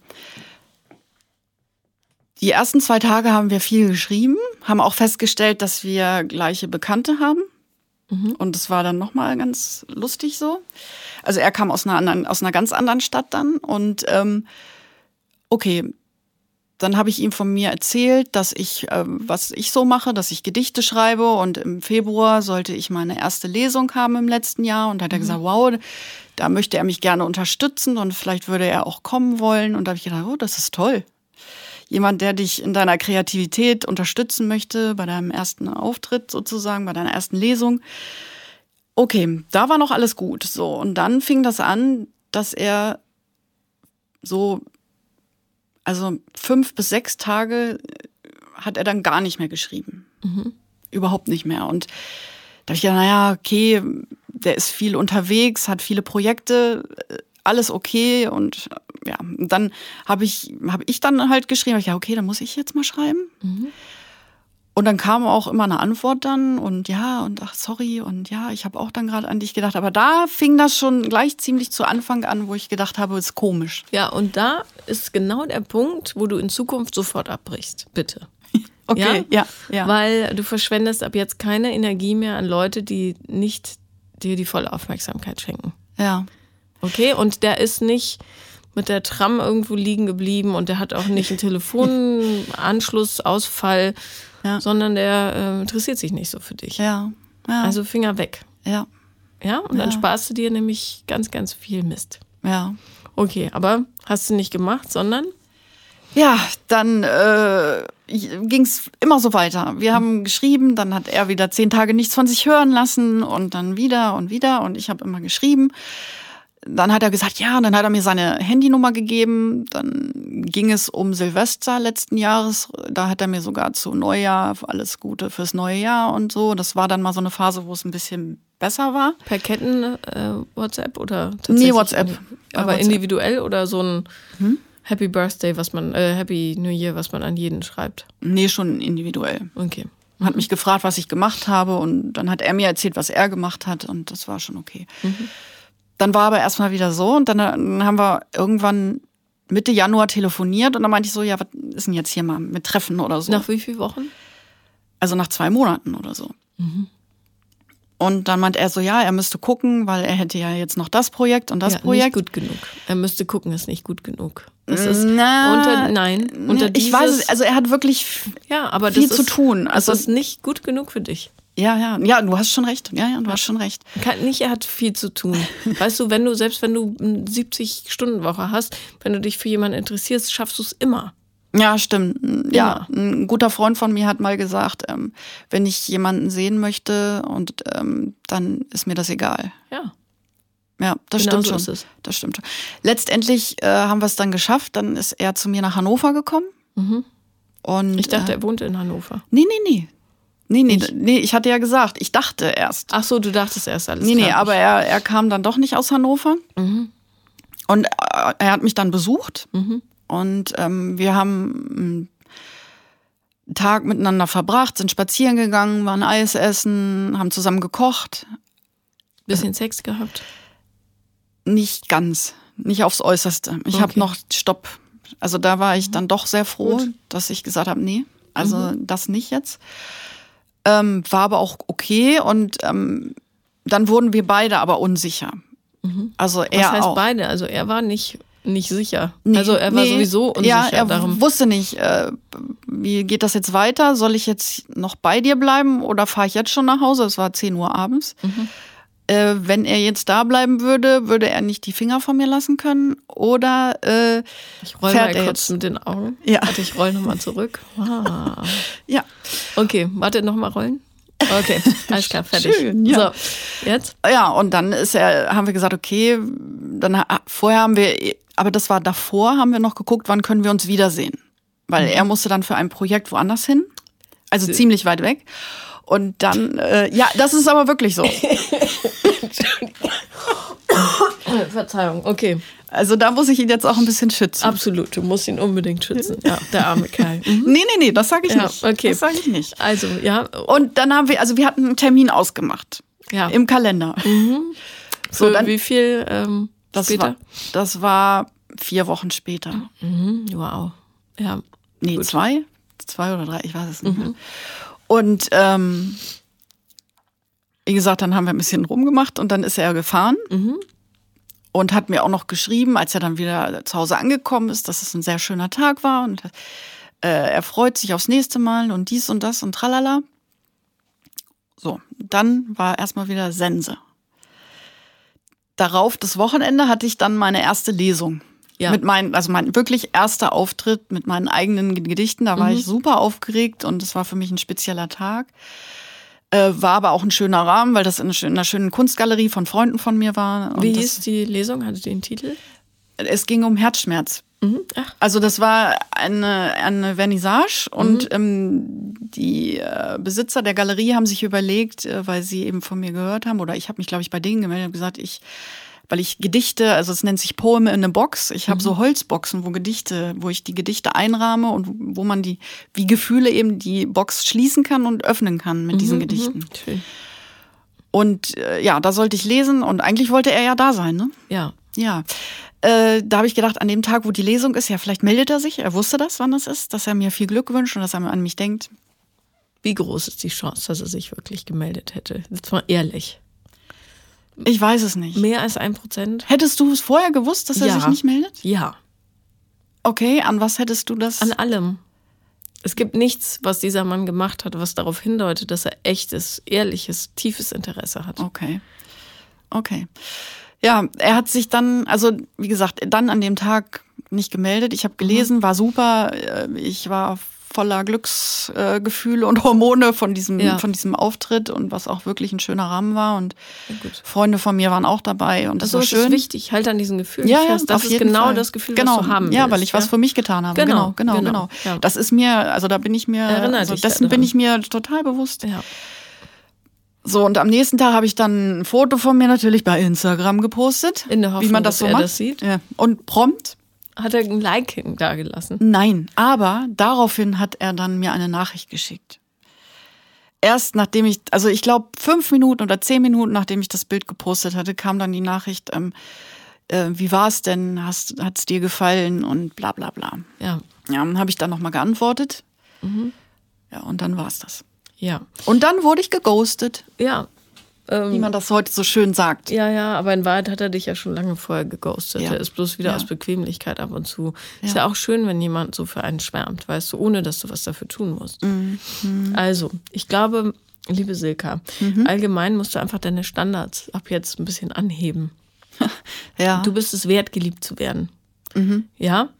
die ersten zwei Tage haben wir viel geschrieben, haben auch festgestellt, dass wir gleiche Bekannte haben. Mhm. Und es war dann nochmal ganz lustig so. Also er kam aus einer anderen, aus einer ganz anderen Stadt dann und ähm, okay, dann habe ich ihm von mir erzählt, dass ich, äh, was ich so mache, dass ich Gedichte schreibe und im Februar sollte ich meine erste Lesung haben im letzten Jahr und da hat er mhm. gesagt, wow, da möchte er mich gerne unterstützen und vielleicht würde er auch kommen wollen und da habe ich gedacht, oh, das ist toll. Jemand, der dich in deiner Kreativität unterstützen möchte, bei deinem ersten Auftritt sozusagen, bei deiner ersten Lesung. Okay, da war noch alles gut. So, und dann fing das an, dass er so, also fünf bis sechs Tage hat er dann gar nicht mehr geschrieben. Mhm. Überhaupt nicht mehr. Und da habe ich gedacht, naja, okay, der ist viel unterwegs, hat viele Projekte, alles okay. Und ja, dann habe ich, hab ich dann halt geschrieben, ja, okay, dann muss ich jetzt mal schreiben. Mhm. Und dann kam auch immer eine Antwort dann und ja und ach sorry und ja, ich habe auch dann gerade an dich gedacht. Aber da fing das schon gleich ziemlich zu Anfang an, wo ich gedacht habe, ist komisch. Ja, und da ist genau der Punkt, wo du in Zukunft sofort abbrichst, bitte. Okay, ja? ja, ja. Weil du verschwendest ab jetzt keine Energie mehr an Leute, die nicht dir die volle Aufmerksamkeit schenken. Ja. Okay, und der ist nicht mit der Tram irgendwo liegen geblieben und der hat auch nicht einen Telefonanschlussausfall ja. sondern der äh, interessiert sich nicht so für dich. Ja. ja. Also Finger weg. Ja. Ja, und dann sparst du dir nämlich ganz, ganz viel Mist. Ja. Okay, aber hast du nicht gemacht, sondern? Ja, dann äh, ging es immer so weiter. Wir haben geschrieben, dann hat er wieder zehn Tage nichts von sich hören lassen und dann wieder und wieder und ich habe immer geschrieben dann hat er gesagt, ja, und dann hat er mir seine Handynummer gegeben. Dann ging es um Silvester letzten Jahres. Da hat er mir sogar zu Neujahr alles Gute fürs neue Jahr und so. Das war dann mal so eine Phase, wo es ein bisschen besser war. Per Ketten äh, WhatsApp oder tatsächlich? Nee, WhatsApp. Aber WhatsApp. individuell oder so ein hm? Happy Birthday, was man, äh, Happy New Year, was man an jeden schreibt? Nee, schon individuell. Okay. Hat mich gefragt, was ich gemacht habe und dann hat er mir erzählt, was er gemacht hat und das war schon okay. Mhm. Dann war aber erstmal wieder so und dann, dann haben wir irgendwann Mitte Januar telefoniert und dann meinte ich so, ja, was ist denn jetzt hier mal mit Treffen oder so? Nach wie vielen Wochen? Also nach zwei Monaten oder so. Mhm. Und dann meint er so, ja, er müsste gucken, weil er hätte ja jetzt noch das Projekt und das ja, Projekt. Nicht gut genug. Er müsste gucken, ist nicht gut genug. Das ist Na, unter, nein, unter ich dieses, weiß also er hat wirklich ja, aber viel das zu ist, tun. Also das ist nicht gut genug für dich. Ja, ja, ja, du hast schon recht. Ja, ja, du hast schon recht. Kann, nicht, er hat viel zu tun. Weißt du, wenn du, selbst wenn du eine 70-Stunden-Woche hast, wenn du dich für jemanden interessierst, schaffst du es immer. Ja, stimmt. Ja, ein guter Freund von mir hat mal gesagt, ähm, wenn ich jemanden sehen möchte und ähm, dann ist mir das egal. Ja. Ja, das Genau stimmt so schon. Das stimmt schon. Letztendlich äh, haben wir es dann geschafft. Dann ist er zu mir nach Hannover gekommen. Und, Mhm. Ich dachte, äh, er wohnte in Hannover. nee, nee, nee. Nee, nee, nee, ich hatte ja gesagt, ich dachte erst. Ach so, du dachtest erst alles Nee, nee, klar. aber er, er kam dann doch nicht aus Hannover. Mhm. Und äh, er hat mich dann besucht. Und ähm, wir haben einen Tag miteinander verbracht, sind spazieren gegangen, waren Eis essen, haben zusammen gekocht. Bisschen Sex gehabt. Nicht ganz, nicht aufs Äußerste. Ich habe Okay. noch Stopp. Also da war ich dann doch sehr froh, Gut. dass ich gesagt habe, nee, also das nicht jetzt. Ähm, war aber auch okay und ähm, dann wurden wir beide aber unsicher. Also Was er heißt auch. beide? Also er war nicht, nicht sicher. Nee, also er war nee. sowieso unsicher. Ja, er darum. wusste nicht, äh, wie geht das jetzt weiter? Soll ich jetzt noch bei dir bleiben oder fahre ich jetzt schon nach Hause? Es war 10 Uhr abends. Mhm. Äh, wenn er jetzt da bleiben würde, würde er nicht die Finger von mir lassen können oder äh, Ich roll fährt mal er kurz jetzt? mit den Augen. Ja. Warte, ich roll nochmal zurück. Ah. ja. Okay, warte, nochmal rollen. Okay, alles klar, fertig. Schön, ja. So, jetzt? Ja, und dann ist er, haben wir gesagt, okay, dann vorher haben wir, aber das war davor, haben wir noch geguckt, wann können wir uns wiedersehen. Weil er musste dann für ein Projekt woanders hin, also ziemlich weit weg. Und dann, äh, ja, das ist aber wirklich so. Verzeihung, okay. Also da muss ich ihn jetzt auch ein bisschen schützen. Absolut, du musst ihn unbedingt schützen. Ja, der arme Kai. Mhm. Nee, nee, nee, das sage ich Ja, nicht. okay. Das sage ich nicht. Also, ja, Und dann haben wir, also wir hatten einen Termin ausgemacht. Ja. Im Kalender. so, dann- wie viel ähm, Das später? war, das war vier Wochen später. Mhm, wow. Ja, Nee, Gut. zwei? Zwei oder drei, ich weiß es nicht mehr. Und ähm, wie gesagt, dann haben wir ein bisschen rumgemacht und dann ist er gefahren und hat mir auch noch geschrieben, als er dann wieder zu Hause angekommen ist, dass es ein sehr schöner Tag war und äh, er freut sich aufs nächste Mal und dies und das und tralala. So, dann war erstmal wieder Sense. Darauf, das Wochenende, hatte ich dann meine erste Lesung. Ja. Mit meinen, also mein wirklich erster Auftritt mit meinen eigenen Gedichten. Da war Mhm. ich super aufgeregt und es war für mich ein spezieller Tag. Äh, war aber auch ein schöner Rahmen, weil das in einer schönen- Kunstgalerie von Freunden von mir war. Wie hieß die Lesung? Hatte den Titel? es ging um Herzschmerz. Mhm. Also das war eine, eine Vernissage Mhm. und ähm, die äh, Besitzer der Galerie haben sich überlegt, äh, weil sie eben von mir gehört haben, oder ich habe mich, glaube ich, bei denen gemeldet und gesagt, ich, weil ich Gedichte, also es nennt sich Poem in a Box, ich habe Mhm. so Holzboxen, wo Gedichte, wo ich die Gedichte einrahme und wo man die, wie Gefühle eben die Box schließen kann und öffnen kann mit diesen Gedichten. Mhm. Schön. Und äh, ja, da sollte ich lesen und eigentlich wollte er ja da sein, ne? Ja. Ja, äh, da habe ich gedacht, an dem Tag, wo die Lesung ist, ja, vielleicht meldet er sich. Er wusste das, wann das ist, dass er mir viel Glück wünscht und dass er an mich denkt. Wie groß ist die Chance, dass er sich wirklich gemeldet hätte? Jetzt mal ehrlich. Ich weiß es nicht. Mehr als ein Prozent? Hättest du es vorher gewusst, dass er Ja. sich nicht meldet? Ja. Okay, an was hättest du das? An allem. Es gibt nichts, was dieser Mann gemacht hat, was darauf hindeutet, dass er echtes, ehrliches, tiefes Interesse hat. Okay. Okay. Ja, er hat sich dann, also wie gesagt, dann an dem Tag nicht gemeldet. Ich habe gelesen, war super. Äh, Ich war voller Glücksgefühle äh, und Hormone von diesem, Ja. von diesem Auftritt und was auch wirklich ein schöner Rahmen war. Und Ja. Freunde von mir waren auch dabei und das Also war schön. ist wichtig, halt an diesen Gefühlen Ja, ja. Das auf ist jeden genau Fall. das Gefühl, genau. was du haben willst. Ja, weil ich was für mich getan habe. Genau, Genau, genau, genau, genau. ja. Das ist mir, also da bin ich mir, also dessen bin ich mir total bewusst. Ja. So, und am nächsten Tag habe ich dann ein Foto von mir natürlich bei Instagram gepostet. In der Hoffnung, wie man das dass so macht. das sieht. Ja. Und prompt, Hat er ein Like dagelassen? nein. Aber daraufhin hat er dann mir eine Nachricht geschickt. Erst nachdem ich, also ich glaube fünf Minuten oder zehn Minuten nachdem ich das Bild gepostet hatte, kam dann die Nachricht, ähm, äh, wie war es denn, hat es dir gefallen und bla bla bla. Ja. Ja, dann habe ich dann nochmal geantwortet. Ja, und dann war es das. Ja. Und dann wurde ich geghostet. Ja. Wie man das heute so schön sagt. Ja, ja, aber in Wahrheit hat er dich ja schon lange vorher geghostet. Ja. Er ist bloß wieder Ja. aus Bequemlichkeit ab und zu. Ist Ja. ja auch schön, wenn jemand so für einen schwärmt, weißt du, ohne dass du was dafür tun musst. Mhm. Also, ich glaube, liebe Silka, Mhm. allgemein musst du einfach deine Standards ab jetzt ein bisschen anheben. Ja. Du bist es wert, geliebt zu werden. Mhm. Ja?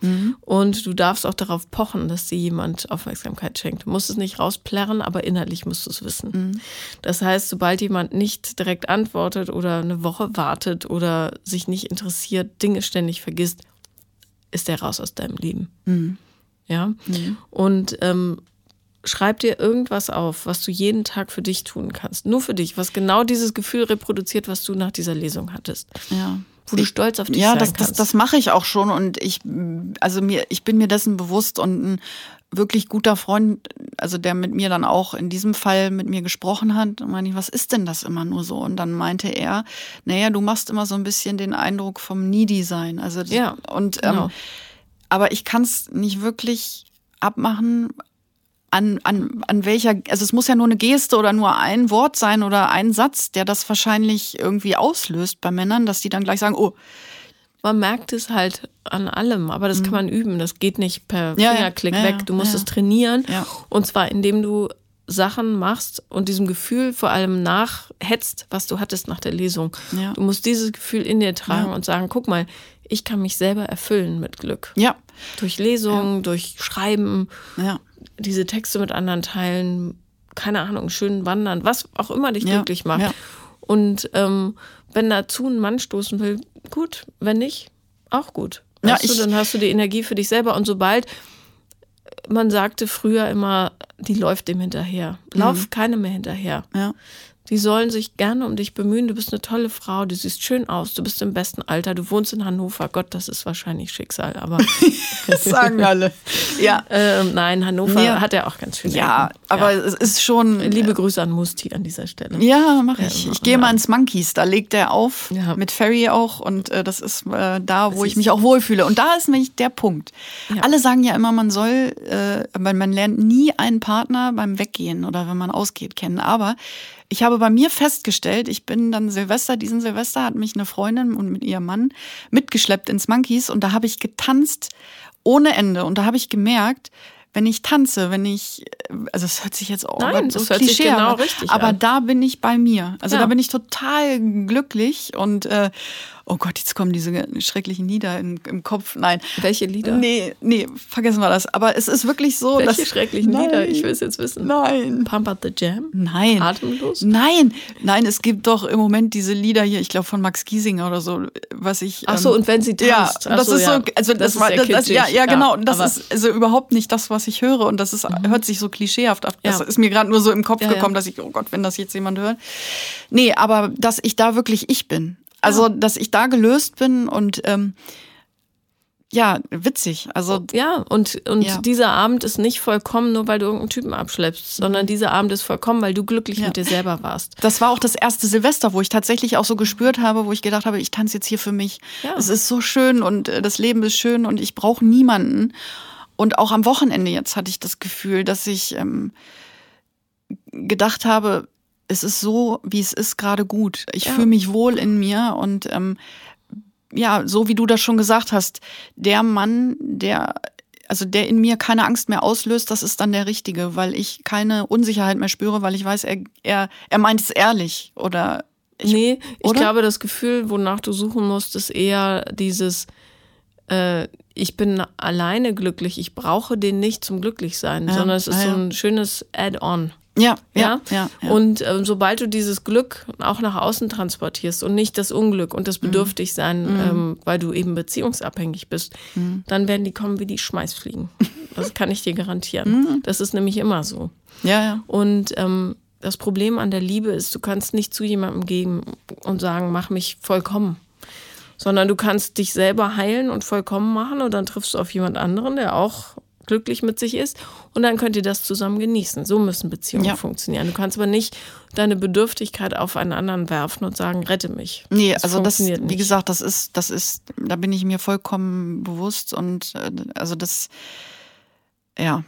Und du darfst auch darauf pochen, dass dir jemand Aufmerksamkeit schenkt. Du musst es nicht rausplärren, aber innerlich musst du es wissen. Mhm. Das heißt, sobald jemand nicht direkt antwortet oder eine Woche wartet oder sich nicht interessiert, Dinge ständig vergisst, ist der raus aus deinem Leben. Mhm. Ja? Und ähm, schreib dir irgendwas auf, was du jeden Tag für dich tun kannst. Nur für dich, was genau dieses Gefühl reproduziert, was du nach dieser Lesung hattest. ja. Wo du stolz auf dich Ja, sein das, das, kannst. das mache ich auch schon und ich, also mir, ich bin mir dessen bewusst und ein wirklich guter Freund, also der mit mir dann auch in diesem Fall mit mir gesprochen hat, meine ich, was ist denn das immer nur so? Und dann meinte er, naja, du machst immer so ein bisschen den Eindruck vom Needy sein. Also das- Ja, und genau. ähm, aber ich kann es nicht wirklich abmachen, an, an, an welcher, also es muss ja nur eine Geste oder nur ein Wort sein oder ein Satz, der das wahrscheinlich irgendwie auslöst bei Männern, dass die dann gleich sagen, oh, Man merkt es halt an allem, aber das kann man üben. Das geht nicht per Mhm. Ja, ja. Fingerklick Ja, weg. ja. Du musst Ja, es ja. trainieren. Ja. Und zwar, indem du Sachen machst und diesem Gefühl vor allem nachhetzt, was du hattest nach der Lesung. Ja. Du musst dieses Gefühl in dir tragen Ja. und sagen, guck mal, ich kann mich selber erfüllen mit Glück. ja, Durch Lesungen, durch Schreiben, ja, diese Texte mit anderen teilen, keine Ahnung, schön wandern, was auch immer dich Ja, glücklich macht. ja. Und ähm, wenn dazu ein Mann stoßen will, gut, wenn nicht, auch gut. Ja, du, dann hast du die Energie für dich selber und sobald man sagte früher immer, die läuft dem hinterher. Lauf Mhm. keine mehr hinterher. ja. Die sollen sich gerne um dich bemühen. Du bist eine tolle Frau, du siehst schön aus, du bist im besten Alter, du wohnst in Hannover. Gott, das ist wahrscheinlich Schicksal, aber Das sagen alle. Ja, ähm, nein, Hannover Ja. hat ja auch ganz schön. ja, aber es ist schon. Liebe Grüße an Musti an dieser Stelle. Ja, mache ich. Ja, Ich gehe ja. mal ins Monkeys, da legt er auf, Ja. mit Ferry auch und äh, das ist äh, da, wo ich ist- mich auch wohlfühle. Und da ist nämlich der Punkt. Ja. Alle sagen ja immer, man soll, äh, man, man lernt nie einen Partner beim Weggehen oder wenn man ausgeht kennen. Aber ich habe bei mir festgestellt, ich bin dann Silvester, diesen Silvester hat mich eine Freundin und mit ihrem Mann mitgeschleppt ins Monkeys und da habe ich getanzt ohne Ende und da habe ich gemerkt, wenn ich tanze, wenn ich, also es hört sich jetzt auch Nein, das hört sich genau aber, richtig aber an. da bin ich bei mir. Also Ja. da bin ich total glücklich und äh, oh Gott, jetzt kommen diese schrecklichen Lieder in, im Kopf. Nein. Welche Lieder? Nee, nee, vergessen wir das. Aber es ist wirklich so, Welche dass schrecklichen Nein. Lieder? Ich will es jetzt wissen. Nein. Pump Up the Jam? Nein. Atemlos? Nein, nein, es gibt doch im Moment diese Lieder hier, ich glaube von Max Giesinger oder so, was ich. Ach so, ähm, und wenn sie Ja, tanzt. Ach das so, ist ja. so, also das, ist war, das, das, ja, ja, genau, und das ist also überhaupt nicht das, was ich höre und das ist, hört sich so klischeehaft ab. Das Ja. ist mir gerade nur so im Kopf Ja, ja. gekommen, dass ich, oh Gott, wenn das jetzt jemand hört. Nee, aber dass ich da wirklich ich bin. Also, dass ich da gelöst bin und ähm, ja, witzig. Also Ja, und, und Ja. dieser Abend ist nicht vollkommen, nur weil du irgendeinen Typen abschleppst, sondern dieser Abend ist vollkommen, weil du glücklich Ja. mit dir selber warst. Das war auch das erste Silvester, wo ich tatsächlich auch so gespürt habe, wo ich gedacht habe, ich tanze jetzt hier für mich. Ja. Es ist so schön und äh, das Leben ist schön und ich brauche niemanden. Und auch am Wochenende jetzt hatte ich das Gefühl, dass ich ähm, gedacht habe, es ist so, wie es ist, gerade gut. Ich Ja. fühle mich wohl in mir und ähm, ja, so wie du das schon gesagt hast, der Mann, der also der in mir keine Angst mehr auslöst, das ist dann der richtige, weil ich keine Unsicherheit mehr spüre, weil ich weiß, er er er meint es ehrlich oder ich, nee, ich oder? glaube, das Gefühl, wonach du suchen musst, ist eher dieses, äh, ich bin alleine glücklich, ich brauche den nicht zum Glücklichsein, Ja, sondern es ist ja, so ein schönes Add-on. Ja, ja, Ja, ja. Und ähm, sobald du dieses Glück auch nach außen transportierst und nicht das Unglück und das Mhm. Bedürftigsein, ähm, weil du eben beziehungsabhängig bist, Mhm. dann werden die kommen wie die Schmeißfliegen. Das kann ich dir garantieren. Mhm. Das ist nämlich immer so. ja, ja. Und ähm, das Problem an der Liebe ist, du kannst nicht zu jemandem gehen und sagen, mach mich vollkommen. Sondern du kannst dich selber heilen und vollkommen machen und dann triffst du auf jemand anderen, der auch glücklich mit sich ist und dann könnt ihr das zusammen genießen. So müssen Beziehungen Ja. funktionieren. Du kannst aber nicht deine Bedürftigkeit auf einen anderen werfen und sagen, rette mich. Nee, also das, funktioniert wie nicht. gesagt, das ist, das ist, da bin ich mir vollkommen bewusst und äh, also das, ja,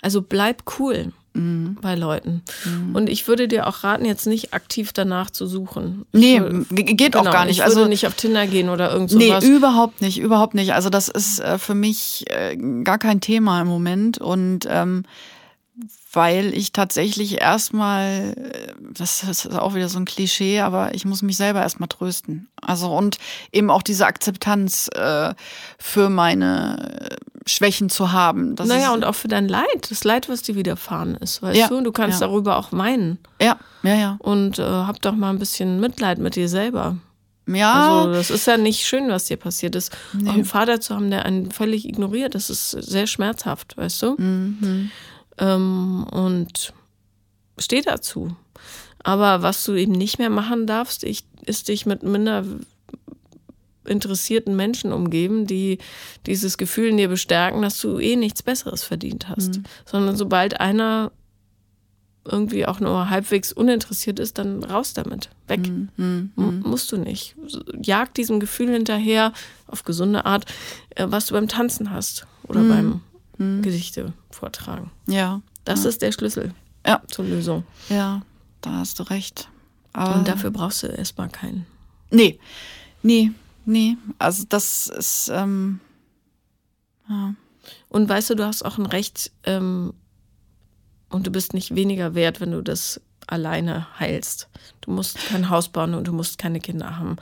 Also bleib cool. Mhm. bei Leuten. Mhm. Und ich würde dir auch raten, jetzt nicht aktiv danach zu suchen. Nee, würde, geht genau, auch gar nicht. Ich würde also nicht auf Tinder gehen oder irgend sowas. Nee, überhaupt nicht, überhaupt nicht. Also das ist äh, für mich äh, gar kein Thema im Moment. Und ähm, weil ich tatsächlich erstmal, äh, das ist auch wieder so ein Klischee, aber ich muss mich selber erstmal trösten. Also und eben auch diese Akzeptanz äh, für meine Schwächen zu haben. Das naja, und auch für dein Leid, das Leid, was dir widerfahren ist, weißt ja, du? Du kannst ja. darüber auch weinen. Ja, ja, ja. Und äh, hab doch mal ein bisschen Mitleid mit dir selber. Ja. Also, das ist ja nicht schön, was dir passiert ist. Nee. Auch einen Vater zu haben, der einen völlig ignoriert, das ist sehr schmerzhaft, weißt du? Mhm. Ähm, und steh dazu. Aber was du eben nicht mehr machen darfst, ich, ist dich mit minder interessierten Menschen umgeben, die dieses Gefühl in dir bestärken, dass du eh nichts Besseres verdient hast. Mhm. Sondern sobald einer irgendwie auch nur halbwegs uninteressiert ist, dann raus damit. Weg. Mhm. Mhm. Musst du nicht. Jag diesem Gefühl hinterher auf gesunde Art, äh, was du beim Tanzen hast oder mhm. beim mhm. Gedichte vortragen. Ja. Das ja. ist der Schlüssel ja. zur Lösung. Ja, da hast du recht. Aber Und dafür brauchst du erstmal keinen. Nee, nee, nee. Also das ist. Ähm, ja. Und weißt du, du hast auch ein Recht ähm, und du bist nicht weniger wert, wenn du das alleine heilst. Du musst kein Haus bauen und du musst keine Kinder haben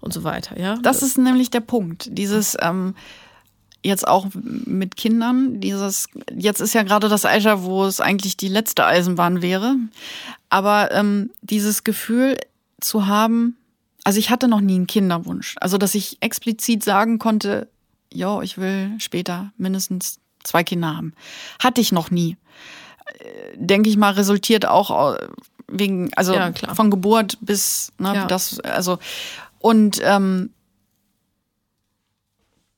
und so weiter, ja? Das ist nämlich der Punkt. Dieses, ähm, jetzt auch mit Kindern. Dieses, jetzt ist ja gerade das Alter, wo es eigentlich die letzte Eisenbahn wäre. Aber ähm, dieses Gefühl zu haben, also ich hatte noch nie einen Kinderwunsch. Also dass ich explizit sagen konnte, ja, ich will später mindestens zwei Kinder haben. Hatte ich noch nie. Äh, denke ich mal, resultiert auch wegen, also ja, von Geburt bis ne, ja. das, also und ähm,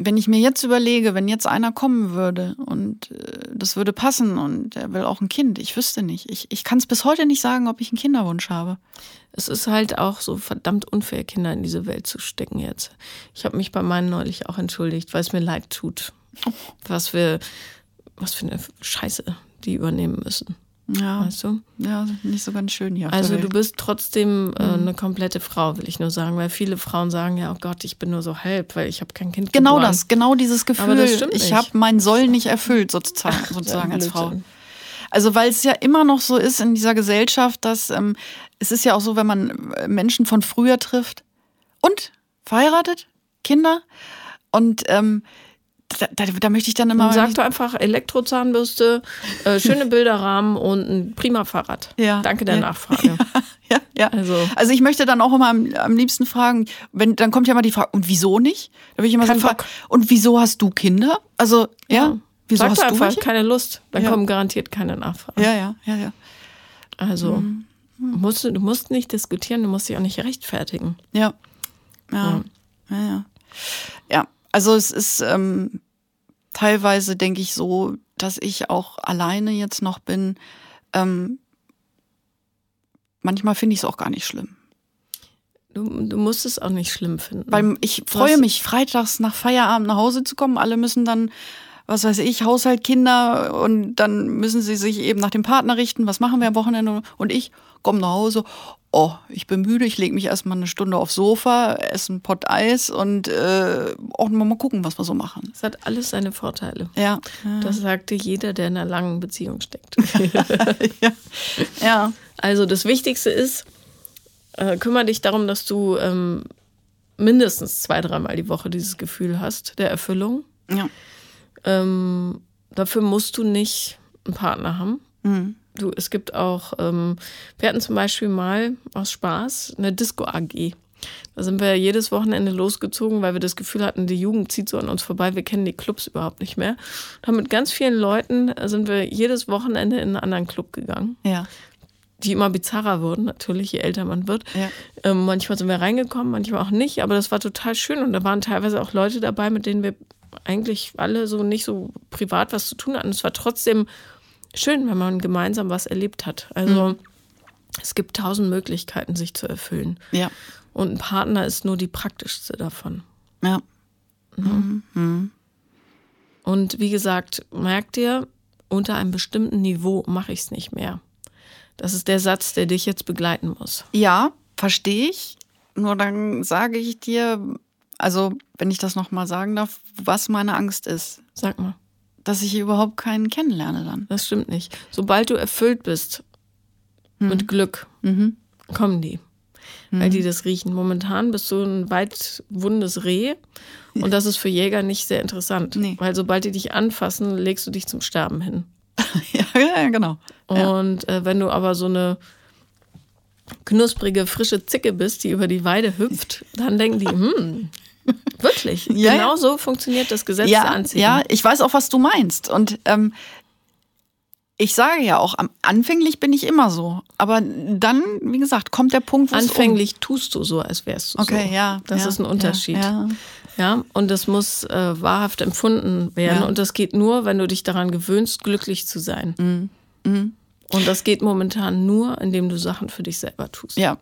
wenn ich mir jetzt überlege, wenn jetzt einer kommen würde und äh, das würde passen und er will auch ein Kind, ich wüsste nicht. Ich, ich kann es bis heute nicht sagen, ob ich einen Kinderwunsch habe. Es ist halt auch so verdammt unfair, Kinder in diese Welt zu stecken jetzt. Ich habe mich bei meinen neulich auch entschuldigt, weil es mir leid tut. Was wir, was für eine Scheiße die übernehmen müssen. Ja. Weißt du? Ja, nicht so ganz schön hier. Also du bist trotzdem äh, mhm. eine komplette Frau, will ich nur sagen, weil viele Frauen sagen ja, oh Gott, ich bin nur so halb, weil ich habe kein Kind Genau geboren. das, genau dieses Gefühl, ich habe mein Soll nicht erfüllt sozusagen, Ach, sozusagen als Frau. Also weil es ja immer noch so ist in dieser Gesellschaft, dass ähm, es ist ja auch so, wenn man äh, Menschen von früher trifft und verheiratet, Kinder und ähm, da, da, da, möchte ich dann immer. Dann sag doch einfach Elektrozahnbürste, äh, schöne Bilderrahmen und ein prima Fahrrad. Ja. Danke der ja. Nachfrage. Ja, ja. Also. also ich möchte dann auch immer am, am, liebsten fragen, wenn, dann kommt ja mal die Frage, und wieso nicht? Da will ich immer Kein so fragen, und wieso hast du Kinder? Also, ja, ja. wieso Sag hast du einfach, welche? keine Lust. Dann ja. kommen garantiert keine Nachfragen. Ja, ja, ja, ja. Also, mhm. musst du, du musst nicht diskutieren, du musst dich auch nicht rechtfertigen. Ja. Ja. Ja, ja. ja. Also es ist ähm, teilweise, denke ich, so, dass ich auch alleine jetzt noch bin. Ähm, manchmal finde ich es auch gar nicht schlimm. Du, du, musst es auch nicht schlimm finden. Weil ich freue mich, freitags nach Feierabend nach Hause zu kommen. Alle müssen dann, was weiß ich, Haushalt, Kinder und dann müssen sie sich eben nach dem Partner richten. Was machen wir am Wochenende? Und ich komme nach Hause oh, ich bin müde, ich lege mich erstmal eine Stunde aufs Sofa, esse einen Pott Eis und äh, auch mal gucken, was wir so machen. Es hat alles seine Vorteile. Ja. Das sagte jeder, der in einer langen Beziehung steckt. ja. ja. Also das Wichtigste ist, äh, kümmere dich darum, dass du ähm, mindestens zwei, dreimal die Woche dieses Gefühl hast der Erfüllung. Ja. Ähm, dafür musst du nicht einen Partner haben. Mhm. Du, es gibt auch, ähm, wir hatten zum Beispiel mal aus Spaß eine Disco-AG. Da sind wir jedes Wochenende losgezogen, weil wir das Gefühl hatten, die Jugend zieht so an uns vorbei, wir kennen die Clubs überhaupt nicht mehr. Und mit ganz vielen Leuten sind wir jedes Wochenende in einen anderen Club gegangen. Ja. Die immer bizarrer wurden, natürlich, je älter man wird. Ja. Ähm, manchmal sind wir reingekommen, manchmal auch nicht, aber das war total schön und da waren teilweise auch Leute dabei, mit denen wir eigentlich alle so nicht so privat was zu tun hatten. Es war trotzdem schön, wenn man gemeinsam was erlebt hat. Also mhm. es gibt tausend Möglichkeiten, sich zu erfüllen. Ja. Und ein Partner ist nur die praktischste davon. Ja. Mhm. Mhm. Und wie gesagt, merkt dir, unter einem bestimmten Niveau mache ich es nicht mehr. Das ist der Satz, der dich jetzt begleiten muss. Ja, verstehe ich. Nur dann sage ich dir, also wenn ich das nochmal sagen darf, was meine Angst ist. Sag mal. Dass ich überhaupt keinen kennenlerne dann. Das stimmt nicht. Sobald du erfüllt bist hm. mit Glück, mhm. kommen die. Mhm. Weil die das riechen. Momentan bist du ein weit wundes Reh und das ist für Jäger nicht sehr interessant. Nee. Weil sobald die dich anfassen, legst du dich zum Sterben hin. ja, ja, genau. Und äh, wenn du aber so eine knusprige, frische Zicke bist, die über die Weide hüpft, dann denken die, hm, wirklich, ja, genau so funktioniert das Gesetz ja, der Anziehung. Ja, ich weiß auch, was du meinst. Und ähm, ich sage ja auch, anfänglich bin ich immer so. Aber dann, wie gesagt, kommt der Punkt, wo Anfänglich um tust du so, als wärst du okay, so. Okay, ja. Das ja, ist ein Unterschied. Ja, ja. ja und das muss äh, wahrhaft empfunden werden. Ja. Und das geht nur, wenn du dich daran gewöhnst, glücklich zu sein. Mhm. Mhm. Und das geht momentan nur, indem du Sachen für dich selber tust. Ja.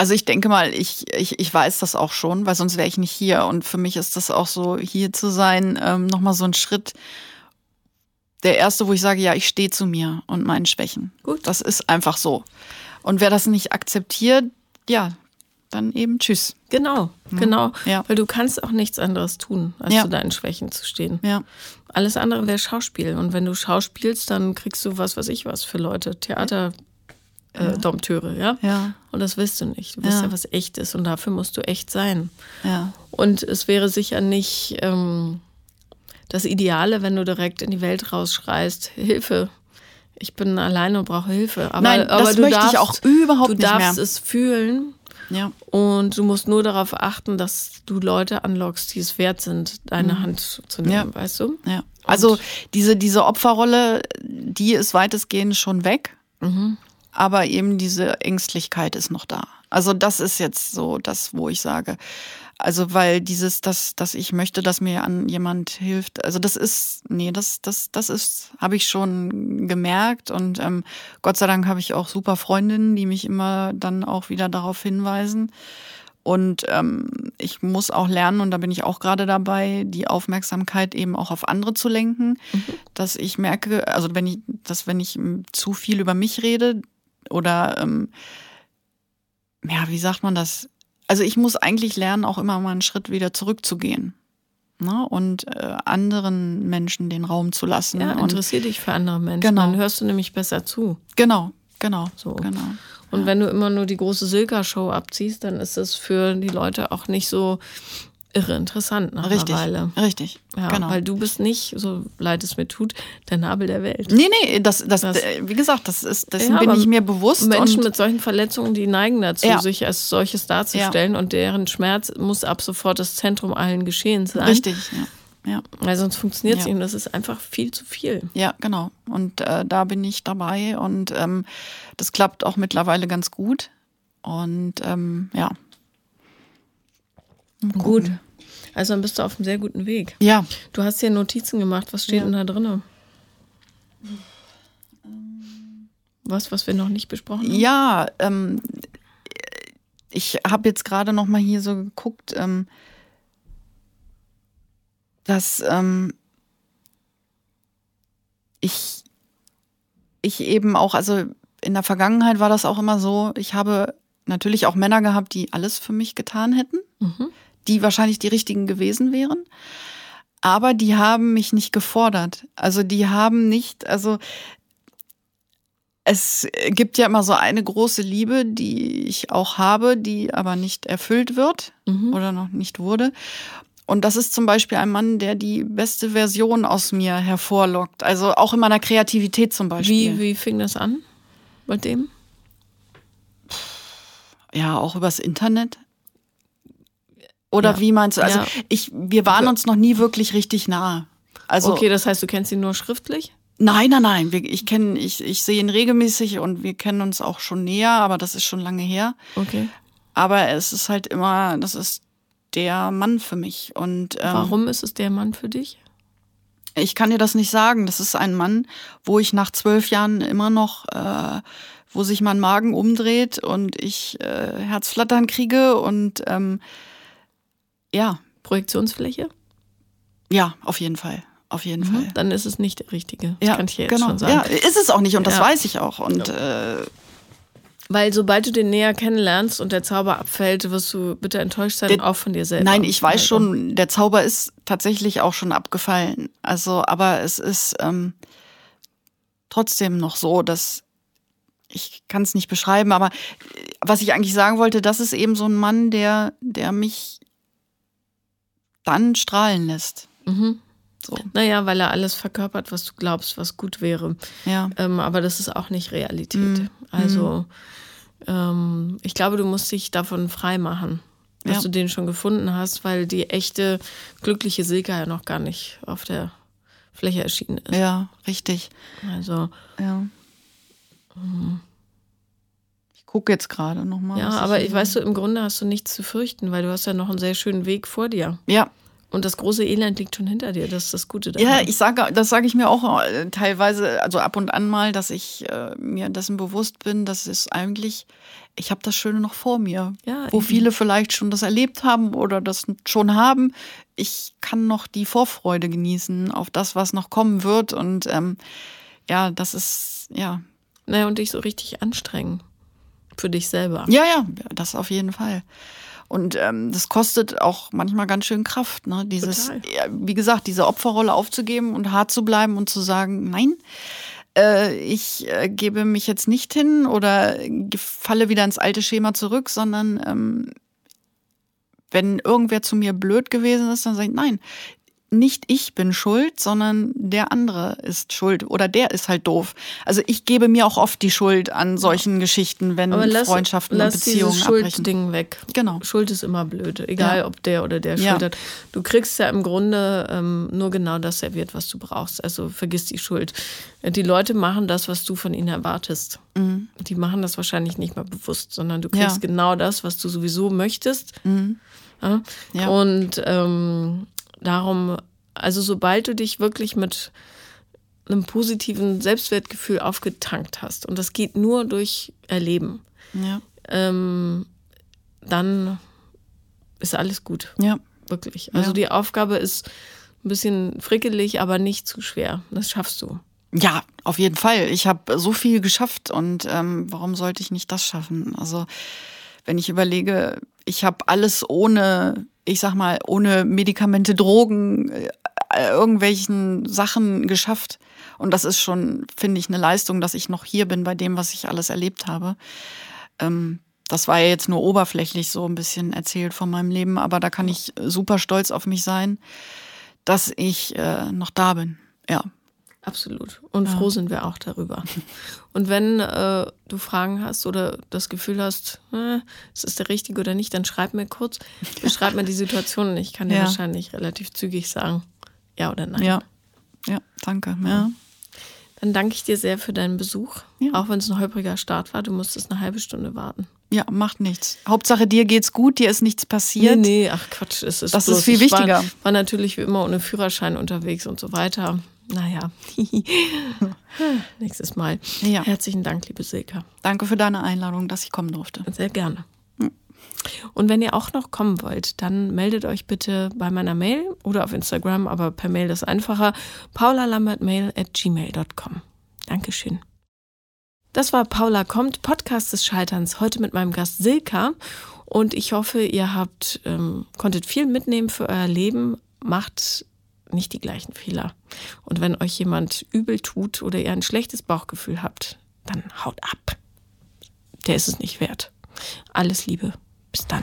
Also ich denke mal, ich, ich, ich weiß das auch schon, weil sonst wäre ich nicht hier. Und für mich ist das auch so, hier zu sein, ähm, nochmal so ein Schritt. Der erste, wo ich sage, ja, ich stehe zu mir und meinen Schwächen. Gut. Das ist einfach so. Und wer das nicht akzeptiert, ja, dann eben tschüss. Genau, mhm. genau. Ja. Weil du kannst auch nichts anderes tun, als ja. zu deinen Schwächen zu stehen. Ja. Alles andere wäre Schauspiel. Und wenn du schauspielst, dann kriegst du was, was ich was für Leute. Theater. Äh, Dompteure, ja? ja. Und das willst du nicht. Du willst ja. ja was Echtes und dafür musst du echt sein. Ja. Und es wäre sicher nicht ähm, das Ideale, wenn du direkt in die Welt rausschreist, Hilfe, ich bin alleine und brauche Hilfe. Aber, Nein, aber das möchte darfst, ich auch überhaupt nicht mehr. Du darfst es fühlen ja. Und du musst nur darauf achten, dass du Leute anlockst, die es wert sind, deine mhm. Hand zu nehmen, ja. weißt du? Ja. Also diese, diese Opferrolle, die ist weitestgehend schon weg. Mhm. Aber eben diese Ängstlichkeit ist noch da. Also das ist jetzt so das, wo ich sage, also weil dieses, dass, dass ich möchte, dass mir an jemand hilft, also das ist, nee, das, das, das ist, habe ich schon gemerkt und ähm, Gott sei Dank habe ich auch super Freundinnen, die mich immer dann auch wieder darauf hinweisen. Und ähm, ich muss auch lernen, und da bin ich auch gerade dabei, die Aufmerksamkeit eben auch auf andere zu lenken. Mhm. Dass ich merke, also wenn ich, dass wenn ich zu viel über mich rede oder ähm, ja, wie sagt man das? Also ich muss eigentlich lernen, auch immer mal einen Schritt wieder zurückzugehen. Ne? Und äh, anderen Menschen den Raum zu lassen. Ja, interessier dich für andere Menschen. Genau. Dann hörst du nämlich besser zu. Genau, genau. So. genau. Und ja. wenn du immer nur die große Silka-Show abziehst, dann ist das für die Leute auch nicht so irre interessant nach richtig, einer Weile. Richtig, ja, genau. Weil du bist nicht, so leid es mir tut, der Nabel der Welt. Nee, nee, das, das, das wie gesagt, das ist, dessen ja, bin ich mir bewusst. Menschen mit solchen Verletzungen, die neigen dazu, ja. sich als solches darzustellen und deren Schmerz muss ab sofort das Zentrum allen Geschehens sein. Richtig, ja. Ja. Weil sonst funktioniert es ja. nicht. Das ist einfach viel zu viel. Ja, genau. Und äh, da bin ich dabei und ähm, das klappt auch mittlerweile ganz gut. Und ähm, ja, Gut. Also dann bist du auf einem sehr guten Weg. Ja. Du hast hier Notizen gemacht. Was steht ja. denn da drin? Was, was wir noch nicht besprochen haben? Ja, ähm, ich habe jetzt gerade noch mal hier so geguckt, ähm, dass ähm, ich, ich eben auch, also in der Vergangenheit war das auch immer so, ich habe natürlich auch Männer gehabt, die alles für mich getan hätten. Mhm die wahrscheinlich die richtigen gewesen wären. Aber die haben mich nicht gefordert. Also die haben nicht, also es gibt ja immer so eine große Liebe, die ich auch habe, die aber nicht erfüllt wird mhm. oder noch nicht wurde. Und das ist zum Beispiel ein Mann, der die beste Version aus mir hervorlockt. Also auch in meiner Kreativität zum Beispiel. Wie, wie fing das an bei dem? Ja, auch übers Internet. Oder ja. wie meinst du? Also ja. ich, wir waren uns noch nie wirklich richtig nah. Also, okay, das heißt, du kennst ihn nur schriftlich? Nein, nein, nein. Ich kenne, ich, ich sehe ihn regelmäßig und wir kennen uns auch schon näher, aber das ist schon lange her. Okay. Aber es ist halt immer, das ist der Mann für mich. Und ähm, warum ist es der Mann für dich? Ich kann dir das nicht sagen. Das ist ein Mann, wo ich nach zwölf Jahren immer noch, äh, wo sich mein Magen umdreht und ich äh, Herzflattern kriege und ähm, ja. Projektionsfläche? Ja, auf jeden Fall. auf jeden mhm. Fall. Dann ist es nicht der richtige. Das ja, kann ich jetzt genau. schon sagen. Ja, ist es auch nicht und das ja. weiß ich auch. Und ja. äh, weil sobald du den näher kennenlernst und der Zauber abfällt, wirst du bitte enttäuscht sein, der, auch von dir selbst. Nein, ich weiß also. schon, der Zauber ist tatsächlich auch schon abgefallen. Also, aber es ist ähm, trotzdem noch so, dass ich kann es nicht beschreiben, aber was ich eigentlich sagen wollte, das ist eben so ein Mann, der, der mich dann strahlen lässt. Mhm. So. Naja, weil er alles verkörpert, was du glaubst, was gut wäre. Ja. Ähm, aber das ist auch nicht Realität. Mhm. Also ähm, ich glaube, du musst dich davon frei machen, dass ja. du den schon gefunden hast, weil die echte glückliche Silke ja noch gar nicht auf der Fläche erschienen ist. Ja, richtig. Also. Ja. Mhm. Gucke jetzt gerade nochmal. Ja, aber ich weißt du, im Grunde hast du nichts zu fürchten, weil du hast ja noch einen sehr schönen Weg vor dir. Ja, und das große Elend liegt schon hinter dir, das ist das Gute daran. Ja, ich sage, das sage ich mir auch äh, teilweise, also ab und an mal, dass ich äh, mir dessen bewusst bin, dass es eigentlich, ich habe das Schöne noch vor mir. Ja, wo eben. viele vielleicht schon das erlebt haben oder das schon haben. Ich kann noch die Vorfreude genießen auf das, was noch kommen wird. Und ähm, ja, das ist, ja. Naja, und dich so richtig anstrengen. Für dich selber. Ja, ja, das auf jeden Fall. Und ähm, das kostet auch manchmal ganz schön Kraft, ne? Dieses, ja, wie gesagt, diese Opferrolle aufzugeben und hart zu bleiben und zu sagen, nein, äh, ich äh, gebe mich jetzt nicht hin oder falle wieder ins alte Schema zurück, sondern ähm, wenn irgendwer zu mir blöd gewesen ist, dann sage ich, nein, nicht ich bin schuld, sondern der andere ist schuld oder der ist halt doof. Also ich gebe mir auch oft die Schuld an solchen Geschichten, wenn lass, Freundschaften lass und Beziehungen dieses Schuldding weg. Genau. Schuld ist immer blöd, egal ja. ob der oder der ja. Schuld hat. Du kriegst ja im Grunde ähm, nur genau das serviert, was du brauchst. Also vergiss die Schuld. Die Leute machen das, was du von ihnen erwartest. Mhm. Die machen das wahrscheinlich nicht mal bewusst, sondern du kriegst ja. genau das, was du sowieso möchtest. Mhm. Ja. Und ähm, darum, also sobald du dich wirklich mit einem positiven Selbstwertgefühl aufgetankt hast, und das geht nur durch Erleben, ja. ähm, dann ist alles gut. Ja. Wirklich. Also ja. die Aufgabe ist ein bisschen frickelig, aber nicht zu schwer. Das schaffst du. Ja, auf jeden Fall. Ich habe so viel geschafft und ähm, warum sollte ich nicht das schaffen? Also wenn ich überlege, ich habe alles ohne ich sag mal, ohne Medikamente, Drogen, äh, irgendwelchen Sachen geschafft. Und das ist schon, finde ich, eine Leistung, dass ich noch hier bin bei dem, was ich alles erlebt habe. Ähm, das war ja jetzt nur oberflächlich so ein bisschen erzählt von meinem Leben, aber da kann ich super stolz auf mich sein, dass ich äh, noch da bin. Ja. Absolut. Und ja. froh sind wir auch darüber. Und wenn äh, du Fragen hast oder das Gefühl hast, äh, ist es der richtige oder nicht, dann schreib mir kurz, beschreib mir die Situation und ich kann dir ja. wahrscheinlich relativ zügig sagen, ja oder nein. Ja, ja danke. Ja. Dann danke ich dir sehr für deinen Besuch, ja. auch wenn es ein holpriger Start war. Du musstest eine halbe Stunde warten. Ja, macht nichts. Hauptsache dir geht's gut, dir ist nichts passiert. Nee, nee, ach Quatsch, es ist Das bloß, ist viel wichtiger. War, war natürlich wie immer ohne Führerschein unterwegs und so weiter. Naja, nächstes Mal. Ja. Herzlichen Dank, liebe Silke. Danke für deine Einladung, dass ich kommen durfte. Sehr gerne. Und wenn ihr auch noch kommen wollt, dann meldet euch bitte bei meiner Mail oder auf Instagram, aber per Mail ist einfacher, paulalambertmail at gmail.com. Dankeschön. Das war Paula kommt, Podcast des Scheiterns, heute mit meinem Gast Silka. Und ich hoffe, ihr habt, ähm, konntet viel mitnehmen für euer Leben. Macht nicht die gleichen Fehler. Und wenn euch jemand übel tut oder ihr ein schlechtes Bauchgefühl habt, dann haut ab. Der ist es nicht wert. Alles Liebe. Bis dann.